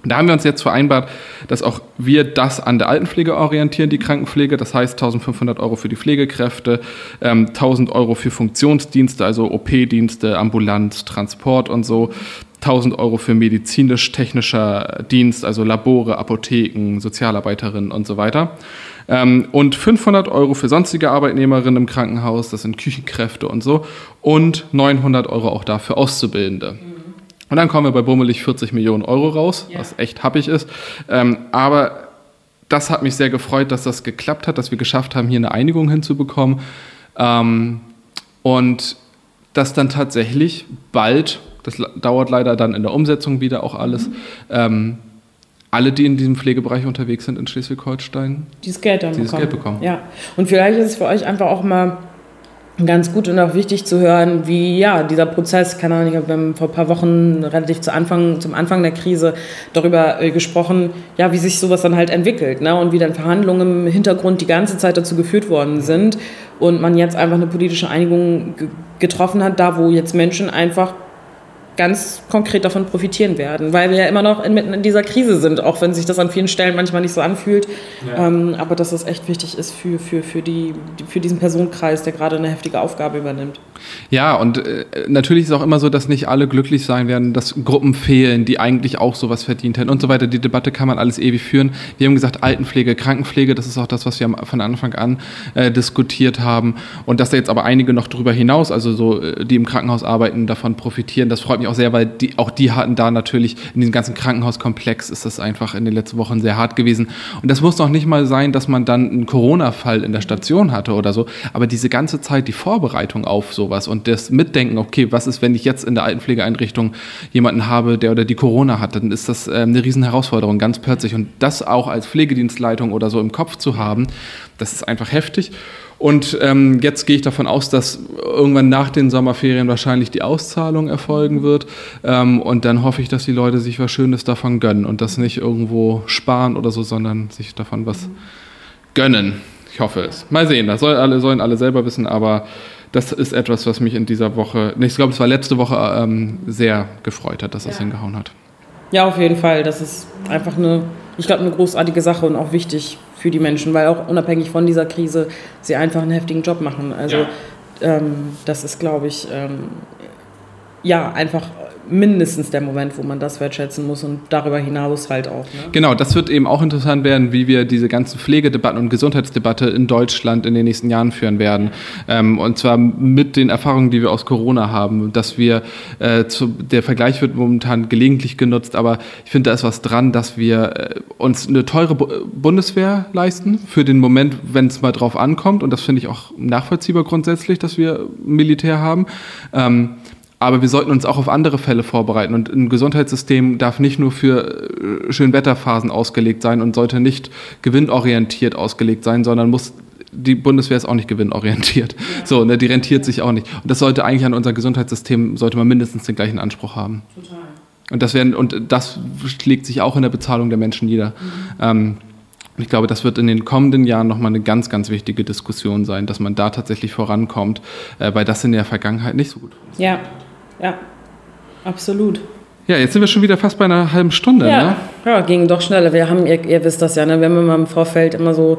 Da haben wir uns jetzt vereinbart, dass auch wir das an der Altenpflege orientieren, die Krankenpflege. Das heißt 1500 Euro für die Pflegekräfte, 1000 ähm, Euro für Funktionsdienste, also OP-Dienste, Ambulanz, Transport und so. 1000 Euro für medizinisch-technischer Dienst, also Labore, Apotheken, Sozialarbeiterinnen und so weiter. Ähm, und 500 Euro für sonstige Arbeitnehmerinnen im Krankenhaus, das sind Küchenkräfte und so. Und 900 Euro auch dafür Auszubildende. Und dann kommen wir bei bummelig 40 Millionen Euro raus, ja. was echt happig ist. Ähm, aber das hat mich sehr gefreut, dass das geklappt hat, dass wir geschafft haben, hier eine Einigung hinzubekommen. Ähm, und dass dann tatsächlich bald, das dauert leider dann in der Umsetzung wieder auch alles, mhm. ähm, alle, die in diesem Pflegebereich unterwegs sind in Schleswig-Holstein, dieses Geld dann dieses bekommen. Geld bekommen. Ja, und vielleicht ist es für euch einfach auch mal ganz gut und auch wichtig zu hören, wie ja dieser Prozess, keine Ahnung, wir haben vor ein paar Wochen relativ zu Anfang, zum Anfang der Krise darüber äh, gesprochen, ja, wie sich sowas dann halt entwickelt ne? und wie dann Verhandlungen im Hintergrund die ganze Zeit dazu geführt worden sind und man jetzt einfach eine politische Einigung getroffen hat, da wo jetzt Menschen einfach ganz konkret davon profitieren werden, weil wir ja immer noch inmitten in dieser Krise sind, auch wenn sich das an vielen Stellen manchmal nicht so anfühlt. Ja. Ähm, aber dass es echt wichtig ist für, für, für, die, für diesen Personenkreis, der gerade eine heftige Aufgabe übernimmt. Ja, und äh, natürlich ist auch immer so, dass nicht alle glücklich sein werden, dass Gruppen fehlen, die eigentlich auch sowas verdient hätten und so weiter. Die Debatte kann man alles ewig führen. Wir haben gesagt, Altenpflege, Krankenpflege, das ist auch das, was wir von Anfang an äh, diskutiert haben. Und dass da jetzt aber einige noch darüber hinaus, also so, äh, die im Krankenhaus arbeiten, davon profitieren, das freut mich auch sehr, weil die, auch die hatten da natürlich in diesem ganzen Krankenhauskomplex ist das einfach in den letzten Wochen sehr hart gewesen. Und das muss noch nicht mal sein, dass man dann einen Corona-Fall in der Station hatte oder so, aber diese ganze Zeit die Vorbereitung auf sowas und das Mitdenken, okay, was ist, wenn ich jetzt in der Altenpflegeeinrichtung jemanden habe, der oder die Corona hat, dann ist das äh, eine riesen Herausforderung, ganz plötzlich. Und das auch als Pflegedienstleitung oder so im Kopf zu haben, das ist einfach heftig. Und ähm, jetzt gehe ich davon aus, dass irgendwann nach den Sommerferien wahrscheinlich die Auszahlung erfolgen wird. Ähm, und dann hoffe ich, dass die Leute sich was Schönes davon gönnen und das nicht irgendwo sparen oder so, sondern sich davon was gönnen. Ich hoffe es. Mal sehen, das soll alle, sollen alle selber wissen, aber das ist etwas, was mich in dieser Woche, ich glaube, es war letzte Woche ähm, sehr gefreut hat, dass ja. das hingehauen hat. Ja, auf jeden Fall. Das ist einfach eine, ich glaube, eine großartige Sache und auch wichtig für die Menschen, weil auch unabhängig von dieser Krise sie einfach einen heftigen Job machen. Also ja. ähm, das ist, glaube ich, ähm, ja, einfach mindestens der Moment, wo man das wertschätzen muss und darüber hinaus halt auch. Ne? Genau, das wird eben auch interessant werden, wie wir diese ganzen Pflegedebatten und Gesundheitsdebatte in Deutschland in den nächsten Jahren führen werden. Ähm, und zwar mit den Erfahrungen, die wir aus Corona haben, dass wir, äh, zu, der Vergleich wird momentan gelegentlich genutzt, aber ich finde, da ist was dran, dass wir äh, uns eine teure Bu Bundeswehr leisten für den Moment, wenn es mal drauf ankommt. Und das finde ich auch nachvollziehbar grundsätzlich, dass wir Militär haben. Ähm, aber wir sollten uns auch auf andere Fälle vorbereiten. Und ein Gesundheitssystem darf nicht nur für äh, Schönwetterphasen ausgelegt sein und sollte nicht gewinnorientiert ausgelegt sein, sondern muss die Bundeswehr ist auch nicht gewinnorientiert. Ja. So, ne, die rentiert sich auch nicht. Und das sollte eigentlich an unser Gesundheitssystem, sollte man mindestens den gleichen Anspruch haben. Total. Und das, werden, und das schlägt sich auch in der Bezahlung der Menschen nieder. Mhm. Ähm, ich glaube, das wird in den kommenden Jahren nochmal eine ganz, ganz wichtige Diskussion sein, dass man da tatsächlich vorankommt, äh, weil das in der Vergangenheit nicht so gut funktioniert. Ja, ja, absolut. Ja, jetzt sind wir schon wieder fast bei einer halben Stunde. Ja, ne? ja ging doch schneller. Wir haben, ihr, ihr wisst das ja, ne? wir haben immer im Vorfeld immer so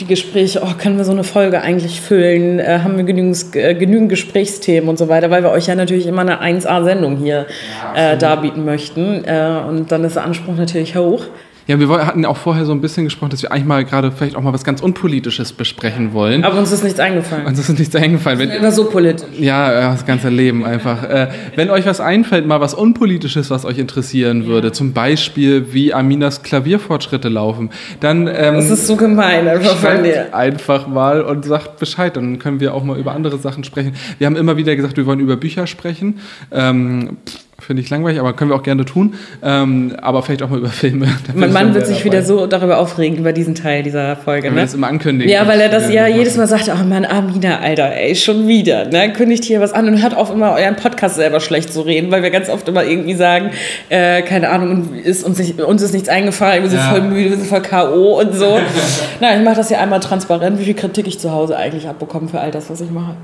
die Gespräche, oh, können wir so eine Folge eigentlich füllen? Äh, haben wir genügend, äh, genügend Gesprächsthemen und so weiter, weil wir euch ja natürlich immer eine 1A-Sendung hier ja, äh, darbieten möchten. Äh, und dann ist der Anspruch natürlich hoch. Ja, wir hatten auch vorher so ein bisschen gesprochen, dass wir eigentlich mal gerade vielleicht auch mal was ganz Unpolitisches besprechen wollen. Aber uns ist nichts eingefallen. Uns ist nichts eingefallen. Wenn, immer so politisch. Ja, das ganze Leben einfach. Äh, wenn euch was einfällt, mal was Unpolitisches, was euch interessieren würde, zum Beispiel wie Aminas Klavierfortschritte laufen, dann. Ähm, das ist so gemein, einfach von dir. Einfach mal und sagt Bescheid, dann können wir auch mal über andere Sachen sprechen. Wir haben immer wieder gesagt, wir wollen über Bücher sprechen. Ähm, Finde ich langweilig, aber können wir auch gerne tun. Ähm, aber vielleicht auch mal über Filme. Mein Mann wird sich dabei. wieder so darüber aufregen, über diesen Teil dieser Folge. Wenn ne? das immer ankündigen. Ja, weil er das ja jedes Mal sagt, oh Mann, Amina, Alter, ey, schon wieder. Ne? Kündigt hier was an und hört auf, immer euren Podcast selber schlecht zu reden, weil wir ganz oft immer irgendwie sagen, äh, keine Ahnung, ist uns, nicht, uns ist nichts eingefallen, wir sind ja. voll müde, wir sind voll K.O. und so. Nein, ich mache das ja einmal transparent, wie viel Kritik ich zu Hause eigentlich abbekomme für all das, was ich mache.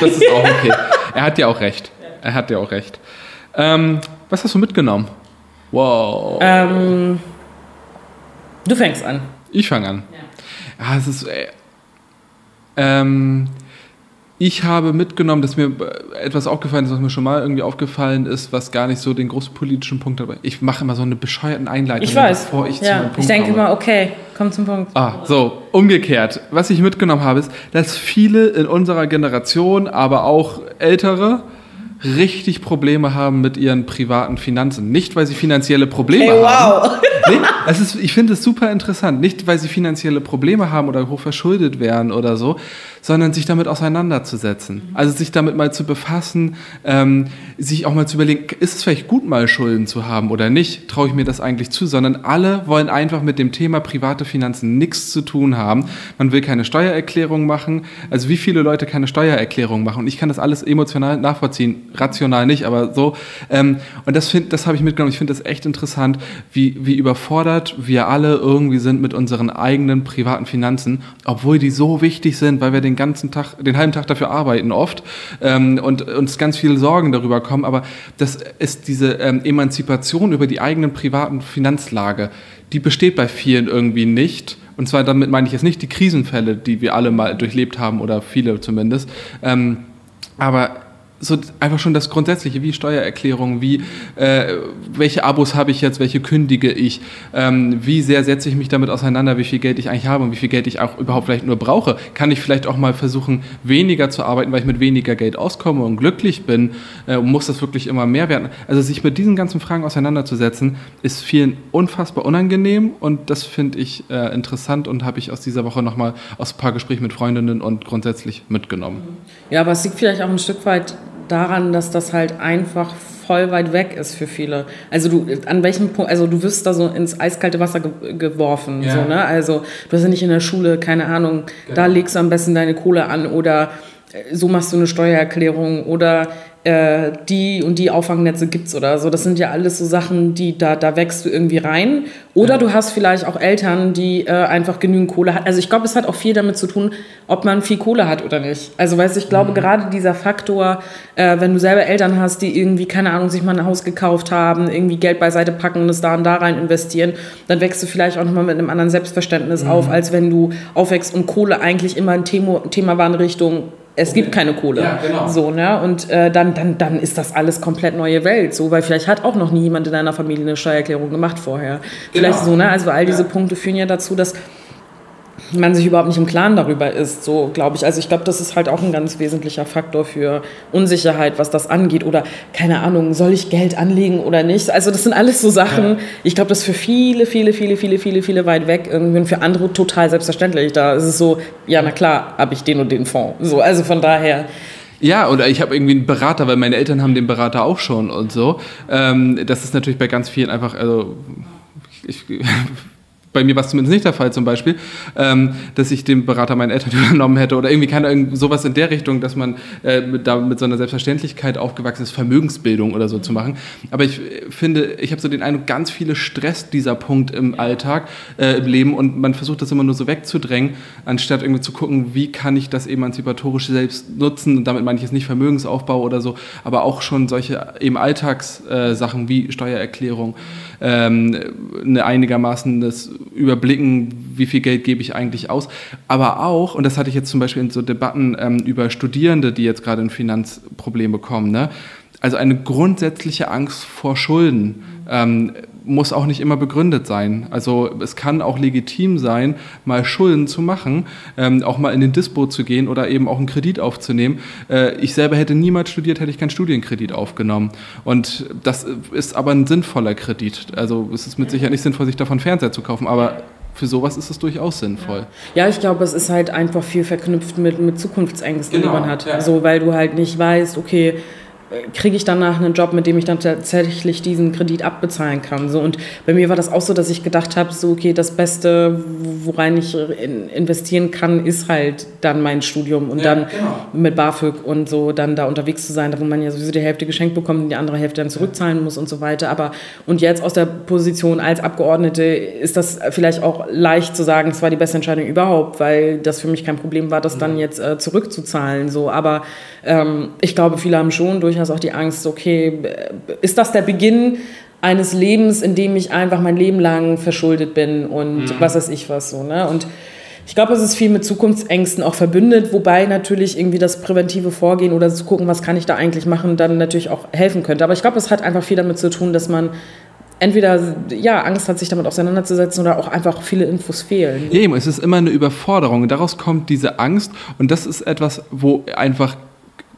Das ist auch okay. Er hat ja auch recht. Er hat ja auch recht. Ähm, was hast du mitgenommen? Wow. Ähm, du fängst an. Ich fange an. Ja. ja, es ist. Äh, ähm, ich habe mitgenommen, dass mir etwas aufgefallen ist, was mir schon mal irgendwie aufgefallen ist, was gar nicht so den großen politischen Punkt hat. Ich mache immer so eine bescheuerten Einleitung, Ich weiß. bevor ich zu ja. meinem Punkt Ich denke komme. immer, okay, komm zum Punkt. Ah, so, umgekehrt. Was ich mitgenommen habe, ist, dass viele in unserer Generation, aber auch ältere, richtig Probleme haben mit ihren privaten Finanzen. Nicht, weil sie finanzielle Probleme Hey, haben. wow. Nee, es ist, ich finde es super interessant. Nicht, weil sie finanzielle Probleme haben oder hochverschuldet wären oder so, sondern sich damit auseinanderzusetzen. Also sich damit mal zu befassen, ähm, sich auch mal zu überlegen, ist es vielleicht gut, mal Schulden zu haben oder nicht? Traue ich mir das eigentlich zu? Sondern alle wollen einfach mit dem Thema private Finanzen nichts zu tun haben. Man will keine Steuererklärung machen. Also wie viele Leute keine Steuererklärung machen? Und ich kann das alles emotional nachvollziehen, rational nicht, aber so. Ähm, und das, find- das habe ich mitgenommen. Ich finde das echt interessant, wie, wie überfordert wir alle irgendwie sind mit unseren eigenen privaten Finanzen, obwohl die so wichtig sind, weil wir den ganzen Tag, den halben Tag dafür arbeiten oft ähm, und uns ganz viele Sorgen darüber kommen. Aber das ist diese ähm, Emanzipation über die eigenen privaten Finanzlage, die besteht bei vielen irgendwie nicht. Und zwar damit meine ich jetzt nicht die Krisenfälle, die wir alle mal durchlebt haben oder viele zumindest. Ähm, aber so einfach schon das Grundsätzliche, wie Steuererklärung, wie äh, welche Abos habe ich jetzt, welche kündige ich, ähm, wie sehr setze ich mich damit auseinander, wie viel Geld ich eigentlich habe und wie viel Geld ich auch überhaupt vielleicht nur brauche. Kann ich vielleicht auch mal versuchen, weniger zu arbeiten, weil ich mit weniger Geld auskomme und glücklich bin äh, und muss das wirklich immer mehr werden. Also sich mit diesen ganzen Fragen auseinanderzusetzen, ist vielen unfassbar unangenehm und das finde ich äh, interessant und habe ich aus dieser Woche nochmal aus ein paar Gesprächen mit Freundinnen und grundsätzlich mitgenommen. Ja, aber es liegt vielleicht auch ein Stück weit daran, dass das halt einfach voll weit weg ist für viele. Also du, an welchem Punkt, also du wirst da so ins eiskalte Wasser ge geworfen, Ja. so, ne? Also du hast ja nicht in der Schule, keine Ahnung, da legst du am besten deine Kohle an oder äh, so machst du eine Steuererklärung oder äh, die und die Auffangnetze gibt's oder so. Das sind ja alles so Sachen, die da, da wächst du irgendwie rein. Oder du hast vielleicht auch Eltern, die äh, einfach genügend Kohle haben. Also ich glaube, es hat auch viel damit zu tun, ob man viel Kohle hat oder nicht. Also weißt du, ich glaube gerade dieser Faktor, äh, wenn du selber Eltern hast, die irgendwie, keine Ahnung, sich mal ein Haus gekauft haben, irgendwie Geld beiseite packen und es da und da rein investieren, dann wächst du vielleicht auch nochmal mit einem anderen Selbstverständnis auf, als wenn du aufwächst und Kohle eigentlich immer ein Thema, Thema war in Richtung, es gibt keine Kohle. Ja, genau. So, ne? Und äh, dann, dann, dann ist das alles komplett neue Welt. So, weil vielleicht hat auch noch nie jemand in deiner Familie eine Steuererklärung gemacht vorher. Vielleicht so, ne? Also all diese Punkte führen ja dazu, dass man sich überhaupt nicht im Klaren darüber ist, so glaube ich. Also ich glaube, das ist halt auch ein ganz wesentlicher Faktor für Unsicherheit, was das angeht. Oder keine Ahnung, soll ich Geld anlegen oder nicht? Also das sind alles so Sachen. Ich glaube, das ist für viele, viele, viele, viele, viele, viele weit weg irgendwie und für andere total selbstverständlich. Da ist es so, ja, na klar, habe ich den und den Fonds. So, also von daher. Ja, oder ich habe irgendwie einen Berater, weil meine Eltern haben den Berater auch schon und so. Ähm, das ist natürlich bei ganz vielen einfach, also ich, bei mir war es zumindest nicht der Fall zum Beispiel, ähm, dass ich den Berater meinen Eltern übernommen hätte oder irgendwie keine irgend sowas in der Richtung, dass man äh, mit, da mit so einer Selbstverständlichkeit aufgewachsen ist, Vermögensbildung oder so zu machen. Aber ich äh, finde, ich habe so den Eindruck, ganz viele stresst dieser Punkt im Alltag, äh, im Leben und man versucht das immer nur so wegzudrängen, anstatt irgendwie zu gucken, wie kann ich das emanzipatorisch selbst nutzen und damit meine ich jetzt nicht Vermögensaufbau oder so, aber auch schon solche eben Alltagssachen wie Steuererklärung, ähm, eine einigermaßen das Überblicken, wie viel Geld gebe ich eigentlich aus, aber auch, und das hatte ich jetzt zum Beispiel in so Debatten ähm, über Studierende, die jetzt gerade ein Finanzproblem bekommen, ne? also eine grundsätzliche Angst vor Schulden ähm, muss auch nicht immer begründet sein. Also es kann auch legitim sein, mal Schulden zu machen, ähm, auch mal in den Dispo zu gehen oder eben auch einen Kredit aufzunehmen. Äh, ich selber hätte niemals studiert, hätte ich keinen Studienkredit aufgenommen. Und das ist aber ein sinnvoller Kredit. Also es ist mit Sicherheit nicht sinnvoll, sich davon Fernseher zu kaufen, aber für sowas ist es durchaus sinnvoll. Ja, ich glaube, es ist halt einfach viel verknüpft mit, mit Zukunftsängsten, Genau, die man hat. ja. So, weil du halt nicht weißt, okay, kriege ich danach einen Job, mit dem ich dann tatsächlich diesen Kredit abbezahlen kann. So, und bei mir war das auch so, dass ich gedacht habe, so, okay, das Beste, worein ich in, investieren kann, ist halt dann mein Studium und Ja, dann genau. mit BAföG und so dann da unterwegs zu sein, da wo man ja sowieso die Hälfte geschenkt bekommt und die andere Hälfte dann zurückzahlen muss und so weiter. Aber und jetzt aus der Position als Abgeordnete ist das vielleicht auch leicht zu sagen, es war die beste Entscheidung überhaupt, weil das für mich kein Problem war, das dann jetzt äh, zurückzuzahlen. So, aber ähm, ich glaube, viele haben schon durchaus auch die Angst, okay, ist das der Beginn eines Lebens, in dem ich einfach mein Leben lang verschuldet bin und was weiß ich was so, ne? Und ich glaube, es ist viel mit Zukunftsängsten auch verbündet, wobei natürlich irgendwie das präventive Vorgehen oder zu gucken, was kann ich da eigentlich machen, dann natürlich auch helfen könnte. Aber ich glaube, es hat einfach viel damit zu tun, dass man entweder ja, Angst hat, sich damit auseinanderzusetzen oder auch einfach viele Infos fehlen. Ja, eben, es ist immer eine Überforderung. Daraus kommt diese Angst und das ist etwas, wo einfach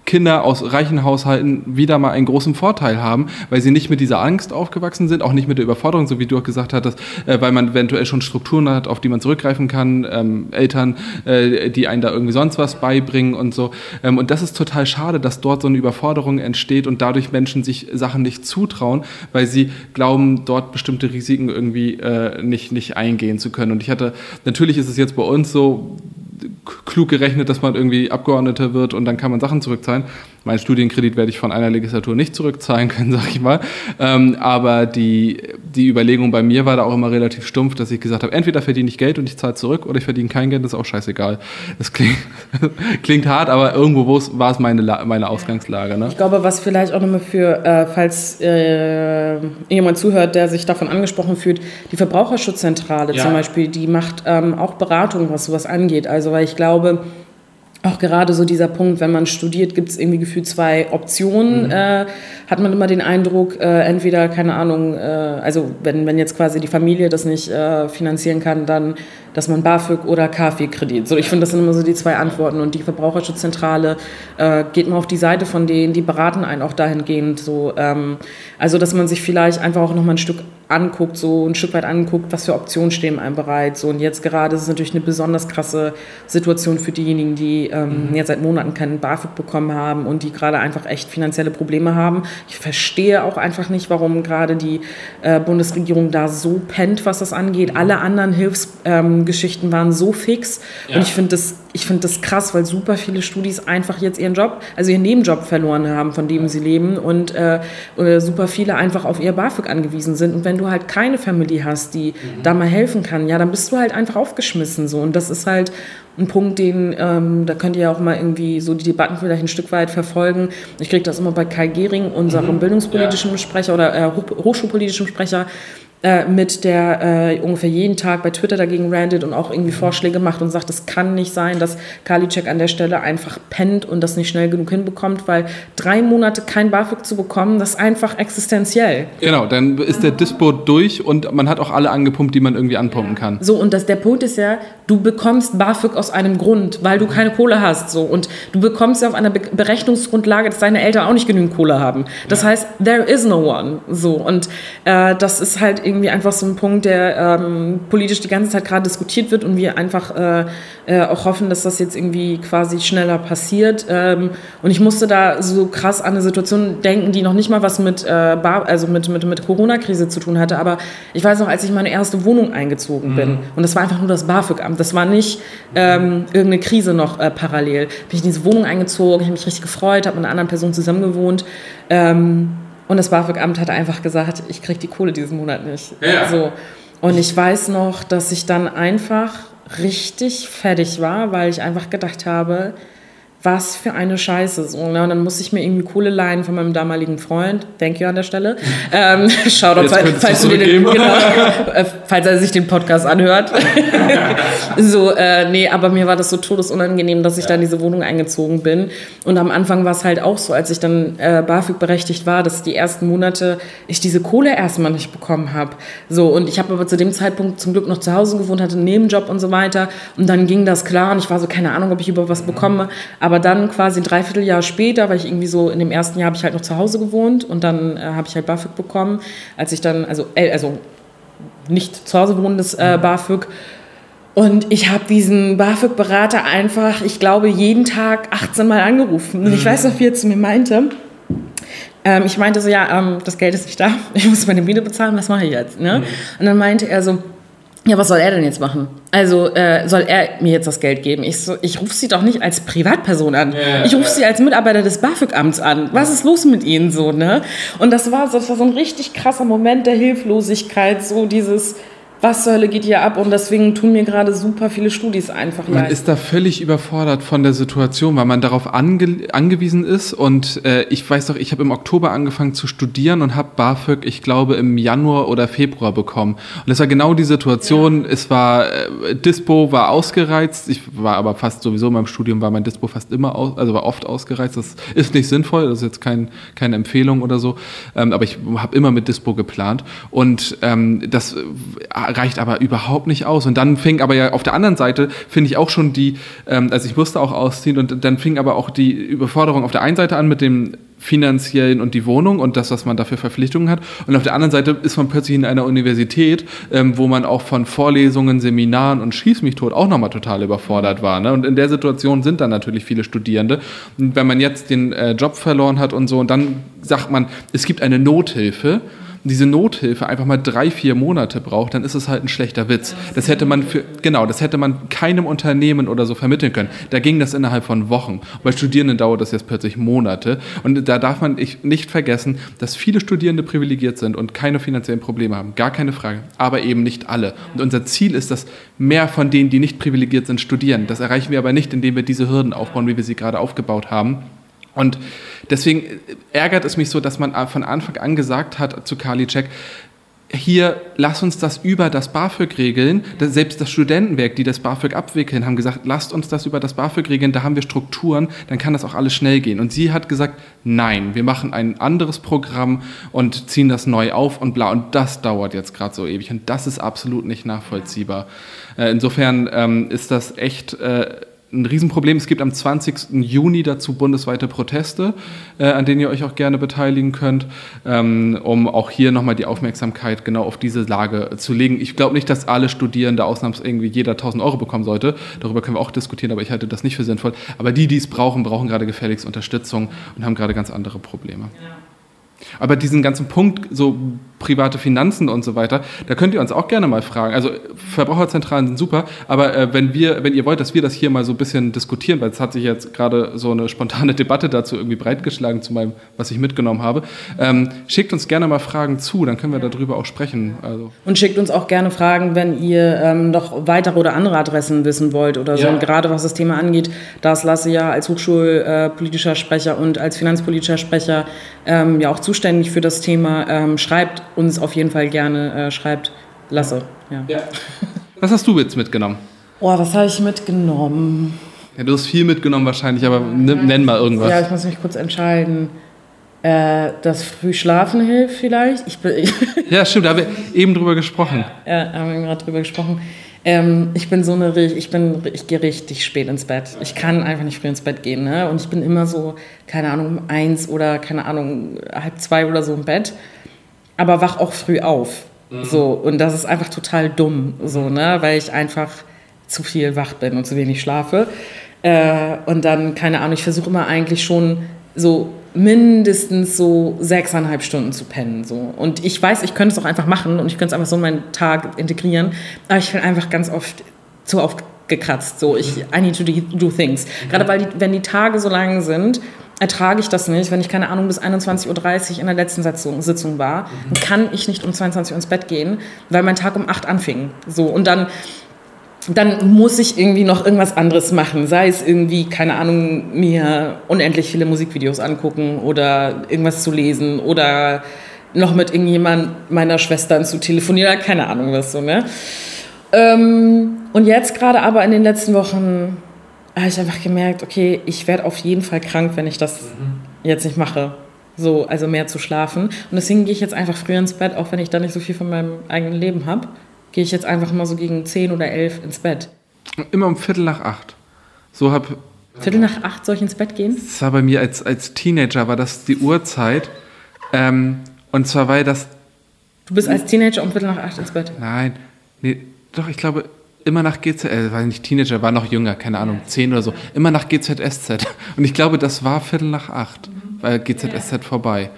Kinder aus reichen Haushalten wieder mal einen großen Vorteil haben, weil sie nicht mit dieser Angst aufgewachsen sind, auch nicht mit der Überforderung, so wie du auch gesagt hattest, äh, weil man eventuell schon Strukturen hat, auf die man zurückgreifen kann, ähm, Eltern, äh, die einen da irgendwie sonst was beibringen und so. Ähm, und das ist total schade, dass dort so eine Überforderung entsteht und dadurch Menschen sich Sachen nicht zutrauen, weil sie glauben, dort bestimmte Risiken irgendwie äh, nicht, nicht eingehen zu können. Und ich hatte, natürlich ist es jetzt bei uns so, klug gerechnet, dass man irgendwie Abgeordneter wird und dann kann man Sachen zurückzahlen. Mein Studienkredit werde ich von einer Legislatur nicht zurückzahlen können, sag ich mal. Ähm, aber die, die Überlegung bei mir war da auch immer relativ stumpf, dass ich gesagt habe, entweder verdiene ich Geld und ich zahle zurück oder ich verdiene kein Geld, das ist auch scheißegal. Das klingt, klingt hart, aber irgendwo war es meine, meine Ausgangslage. Ne? Ich glaube, was vielleicht auch nochmal für, äh, falls äh, jemand zuhört, der sich davon angesprochen fühlt, die Verbraucherschutzzentrale ja. zum Beispiel, die macht ähm, auch Beratung, was sowas angeht. Also weil ich glaube, auch gerade so dieser Punkt, wenn man studiert, gibt es irgendwie gefühlt zwei Optionen. Mhm. Äh, hat man immer den Eindruck, äh, entweder, keine Ahnung, äh, also wenn, wenn jetzt quasi die Familie das nicht äh, finanzieren kann, dann, dass man BAföG oder KfW-Kredit. So, ich finde, das sind immer so die zwei Antworten. Und die Verbraucherschutzzentrale äh, geht mal auf die Seite von denen, die beraten einen auch dahingehend. So, ähm, also, dass man sich vielleicht einfach auch noch mal ein Stück anguckt, so ein Stück weit anguckt, was für Optionen stehen einem bereit. So, und jetzt gerade ist es natürlich eine besonders krasse Situation für diejenigen, die ähm, mhm. jetzt seit Monaten keinen BAföG bekommen haben und die gerade einfach echt finanzielle Probleme haben. Ich verstehe auch einfach nicht, warum gerade die äh, Bundesregierung da so pennt, was das angeht. Alle anderen Hilfsgeschichten ähm, waren so fix. Ja. Und ich finde das ich finde das krass, weil super viele Studis einfach jetzt ihren Job, also ihren Nebenjob verloren haben, von dem sie leben und äh, super viele einfach auf ihr BAföG angewiesen sind. Und wenn du halt keine Family hast, die mhm. da mal helfen kann, ja, dann bist du halt einfach aufgeschmissen so. Und das ist halt ein Punkt, den, ähm, da könnt ihr ja auch mal irgendwie so die Debatten vielleicht ein Stück weit verfolgen. Ich kriege das immer bei Kai Gehring, unserem mhm. bildungspolitischen ja. Sprecher oder äh, hochschulpolitischen Sprecher, äh, mit, der äh, ungefähr jeden Tag bei Twitter dagegen randet und auch irgendwie Vorschläge macht und sagt, es kann nicht sein, dass Karliczek an der Stelle einfach pennt und das nicht schnell genug hinbekommt, weil drei Monate kein BAföG zu bekommen, das ist einfach existenziell. Genau, dann ist der Dispo durch und man hat auch alle angepumpt, die man irgendwie anpumpen kann. So, und das, der Punkt ist ja, du bekommst BAföG aus einem Grund, weil du keine Kohle hast. So. Und du bekommst ja auf einer Be Berechnungsgrundlage, dass deine Eltern auch nicht genügend Kohle haben. Das ja. heißt, there is no one. So. Und äh, das ist halt irgendwie einfach so ein Punkt, der ähm, politisch die ganze Zeit gerade diskutiert wird und wir einfach äh, äh, auch hoffen, dass das jetzt irgendwie quasi schneller passiert. Ähm, und ich musste da so krass an eine Situation denken, die noch nicht mal was mit, äh, also mit, mit, mit Corona-Krise zu tun hatte. Aber ich weiß noch, als ich in meine erste Wohnung eingezogen bin, mhm. und das war einfach nur das BAföG-Amt, das war nicht ähm, irgendeine Krise noch äh, parallel. Bin ich in diese Wohnung eingezogen, ich habe mich richtig gefreut, habe mit einer anderen Person zusammen gewohnt. Ähm, und das BAföG-Amt hat einfach gesagt, ich kriege die Kohle diesen Monat nicht. Ja. So. Und ich weiß noch, dass ich dann einfach richtig fertig war, weil ich einfach gedacht habe, was für eine Scheiße. So, ne? Und dann musste ich mir irgendwie Kohle leihen von meinem damaligen Freund. Thank you an der Stelle. ähm, Shoutout, falls, falls, den, genau, äh, falls er sich den Podcast anhört. so, äh, nee, aber mir war das so todesunangenehm, dass ich ja. da in diese Wohnung eingezogen bin. Und am Anfang war es halt auch so, als ich dann äh, BAföG berechtigt war, dass die ersten Monate ich diese Kohle erstmal nicht bekommen habe. So, und ich habe aber zu dem Zeitpunkt zum Glück noch zu Hause gewohnt, hatte einen Nebenjob und so weiter. Und dann ging das klar und ich war so, keine Ahnung, ob ich über was bekomme. Aber aber dann quasi ein Dreivierteljahr später, weil ich irgendwie so in dem ersten Jahr habe ich halt noch zu Hause gewohnt und dann äh, habe ich halt BAföG bekommen, als ich dann, also, äh, also nicht zu Hause wohnendes äh, BAföG. Und ich habe diesen BAföG-Berater einfach, ich glaube, jeden Tag 18 Mal angerufen. Und ich mhm. weiß noch, wie er zu mir meinte. Ähm, ich meinte so, ja, ähm, das Geld ist nicht da, ich muss meine Miete bezahlen, was mache ich jetzt? Ne? Mhm. Und dann meinte er so, ja, was soll er denn jetzt machen? Also äh, soll er mir jetzt das Geld geben? Ich, so, ich rufe sie doch nicht als Privatperson an. Ja, ich rufe ja. sie als Mitarbeiter des BAföG-Amts an. Was ist los mit Ihnen so, ne? Und das war, das war so ein richtig krasser Moment der Hilflosigkeit, so dieses, was zur Hölle geht hier ab? Und deswegen tun mir gerade super viele Studis einfach Man leid. ist da völlig überfordert von der Situation, weil man darauf ange angewiesen ist. Und äh, ich weiß doch, ich habe im Oktober angefangen zu studieren und habe BAföG, ich glaube, im Januar oder Februar bekommen. Und es war genau die Situation. Es war, äh, Dispo war ausgereizt. Ich war aber fast sowieso in meinem Studium war mein Dispo fast immer, aus, also war oft ausgereizt. Das ist nicht sinnvoll. Das ist jetzt kein, keine Empfehlung oder so. Ähm, aber ich habe immer mit Dispo geplant. Und ähm, das reicht aber überhaupt nicht aus. Und dann fing aber ja auf der anderen Seite, finde ich auch schon die, ähm, also ich musste auch ausziehen und dann fing aber auch die Überforderung auf der einen Seite an mit dem finanziellen und die Wohnung und das, was man dafür Verpflichtungen hat. Und auf der anderen Seite ist man plötzlich in einer Universität, ähm, wo man auch von Vorlesungen, Seminaren und Schieß mich tot auch nochmal total überfordert war. Ne? Und in der Situation sind dann natürlich viele Studierende. Und wenn man jetzt den äh, Job verloren hat und so, und dann sagt man, es gibt eine Nothilfe, diese Nothilfe einfach mal drei, vier Monate braucht, dann ist es halt ein schlechter Witz. Das hätte man für, genau, das hätte man keinem Unternehmen oder so vermitteln können. Da ging das innerhalb von Wochen. Bei Studierenden dauert das jetzt plötzlich Monate. Und da darf man nicht vergessen, dass viele Studierende privilegiert sind und keine finanziellen Probleme haben. Gar keine Frage. Aber eben nicht alle. Und unser Ziel ist, dass mehr von denen, die nicht privilegiert sind, studieren. Das erreichen wir aber nicht, indem wir diese Hürden aufbauen, wie wir sie gerade aufgebaut haben. Und deswegen ärgert es mich so, dass man von Anfang an gesagt hat zu Karliczek, hier, lass uns das über das BAföG regeln. Selbst das Studentenwerk, die das BAföG abwickeln, haben gesagt, lasst uns das über das BAföG regeln, da haben wir Strukturen, dann kann das auch alles schnell gehen. Und sie hat gesagt, nein, wir machen ein anderes Programm und ziehen das neu auf und bla. Und das dauert jetzt gerade so ewig. Und das ist absolut nicht nachvollziehbar. Insofern ähm, ist das echt... Ein Riesenproblem. Es gibt am 20. Juni dazu bundesweite Proteste, äh, an denen ihr euch auch gerne beteiligen könnt, ähm, um auch hier nochmal die Aufmerksamkeit genau auf diese Lage zu legen. Ich glaube nicht, dass alle Studierende ausnahms irgendwie jeder 1000 Euro bekommen sollte. Darüber können wir auch diskutieren, aber ich halte das nicht für sinnvoll. Aber die, die es brauchen, brauchen gerade gefälligst Unterstützung und haben gerade ganz andere Probleme. Ja. Aber diesen ganzen Punkt, so private Finanzen und so weiter, da könnt ihr uns auch gerne mal fragen. Also Verbraucherzentralen sind super, aber äh, wenn wir, wenn ihr wollt, dass wir das hier mal so ein bisschen diskutieren, weil es hat sich jetzt gerade so eine spontane Debatte dazu irgendwie breitgeschlagen zu meinem, was ich mitgenommen habe, ähm, schickt uns gerne mal Fragen zu, dann können wir darüber auch sprechen. Also. Und schickt uns auch gerne Fragen, wenn ihr ähm, noch weitere oder andere Adressen wissen wollt oder so. Ja. Und gerade was das Thema angeht, das lasse ja als hochschulpolitischer Sprecher und als finanzpolitischer Sprecher ähm, ja auch zuständig für das Thema. Ähm, schreibt uns auf jeden Fall gerne, äh, schreibt Lasse. Ja. ja. Was hast du jetzt mitgenommen? Oh, was habe ich mitgenommen? Ja, du hast viel mitgenommen wahrscheinlich, aber nenn mal irgendwas. Ja, ich muss mich kurz entscheiden. Äh, das Frühschlafen hilft vielleicht. Ich bin, ja, stimmt, da haben wir eben drüber gesprochen. Ja, haben wir gerade drüber gesprochen. Ähm, ich bin so eine, ich bin, ich gehe richtig spät ins Bett. Ich kann einfach nicht früh ins Bett gehen, ne? Und ich bin immer so, keine Ahnung, um eins oder keine Ahnung, halb zwei oder so im Bett, aber wach auch früh auf. Mhm. So und das ist einfach total dumm, so ne, weil ich einfach zu viel wach bin und zu wenig schlafe. Äh, und dann keine Ahnung, ich versuche immer eigentlich schon so mindestens so sechseinhalb Stunden zu pennen. So. Und ich weiß, ich könnte es auch einfach machen und ich könnte es einfach so in meinen Tag integrieren, aber ich bin einfach ganz oft zu oft gekratzt. So, ich, I need to do things. Gerade weil, die, wenn die Tage so lang sind, ertrage ich das nicht. Wenn ich, keine Ahnung, bis 21.30 Uhr in der letzten Sitzung, Sitzung war, dann kann ich nicht um 22 Uhr ins Bett gehen, weil mein Tag um 8 anfing. So, und dann dann muss ich irgendwie noch irgendwas anderes machen. Sei es irgendwie, keine Ahnung, mir unendlich viele Musikvideos angucken oder irgendwas zu lesen oder noch mit irgendjemand meiner Schwestern zu telefonieren, keine Ahnung was so, ne? Ähm, und jetzt gerade aber in den letzten Wochen habe ich einfach gemerkt, okay, ich werde auf jeden Fall krank, wenn ich das mhm. jetzt nicht mache. So, also mehr zu schlafen. Und deswegen gehe ich jetzt einfach früher ins Bett, auch wenn ich da nicht so viel von meinem eigenen Leben habe gehe ich jetzt einfach mal so gegen 10 oder 11 ins Bett. Immer um Viertel nach acht. So hab. Viertel nach acht soll ich ins Bett gehen? Das war bei mir als, als Teenager, war das die Uhrzeit. Ähm, und zwar weil das. Du bist als Teenager um Viertel nach acht ins Bett? Nein. Nee, doch, ich glaube, immer nach GZ, äh, war nicht Teenager, war noch jünger, keine Ahnung, zehn oder so, immer nach GZSZ. Und ich glaube, das war Viertel nach acht, weil GZSZ vorbei.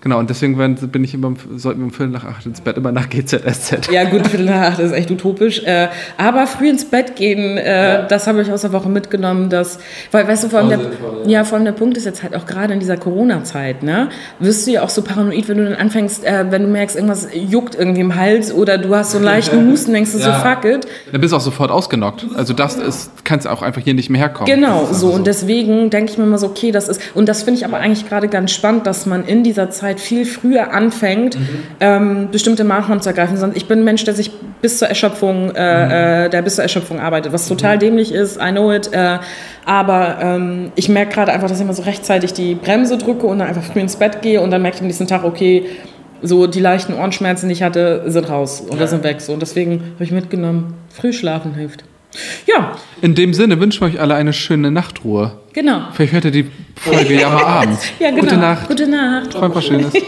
Genau, und deswegen bin ich immer, sollten wir um Viertel nach acht ins Bett, immer nach GZSZ. Ja, gut, Viertel nach acht ist echt utopisch. Äh, aber früh ins Bett gehen, äh, ja. das habe ich aus der Woche mitgenommen, dass, weil, weißt du, vor allem, der, ja, vor allem der Punkt ist jetzt halt auch gerade in dieser Corona-Zeit, ne, wirst du ja auch so paranoid, wenn du dann anfängst, äh, wenn du merkst, irgendwas juckt irgendwie im Hals oder du hast so einen leichten Husten, denkst du ja. so, fuck it. Dann bist du auch sofort ausgenockt. Also das ist, kannst du auch einfach hier nicht mehr herkommen. Genau, so. so. Und deswegen denke ich mir immer so, okay, das ist, und das finde ich aber eigentlich gerade ganz spannend, dass man in dieser Zeit Zeit viel früher anfängt, mhm. ähm, bestimmte Maßnahmen zu ergreifen. Ich bin ein Mensch, der sich bis zur Erschöpfung, äh, mhm. Äh, der bis zur Erschöpfung arbeitet, was total mhm. dämlich ist, I know it. Äh, aber ähm, ich merke gerade einfach, dass ich immer so rechtzeitig die Bremse drücke und dann einfach früh ins Bett gehe und dann merke ich am nächsten Tag, okay, so die leichten Ohrenschmerzen, die ich hatte, sind raus oder ja. sind weg. So. Und deswegen habe ich mitgenommen, früh schlafen hilft. Ja. In dem Sinne wünschen wir euch alle eine schöne Nachtruhe. Genau. Vielleicht hört ihr die Folge ja mal abends. Ja, genau. Gute Nacht. Gute Nacht. Träumt was Schönes.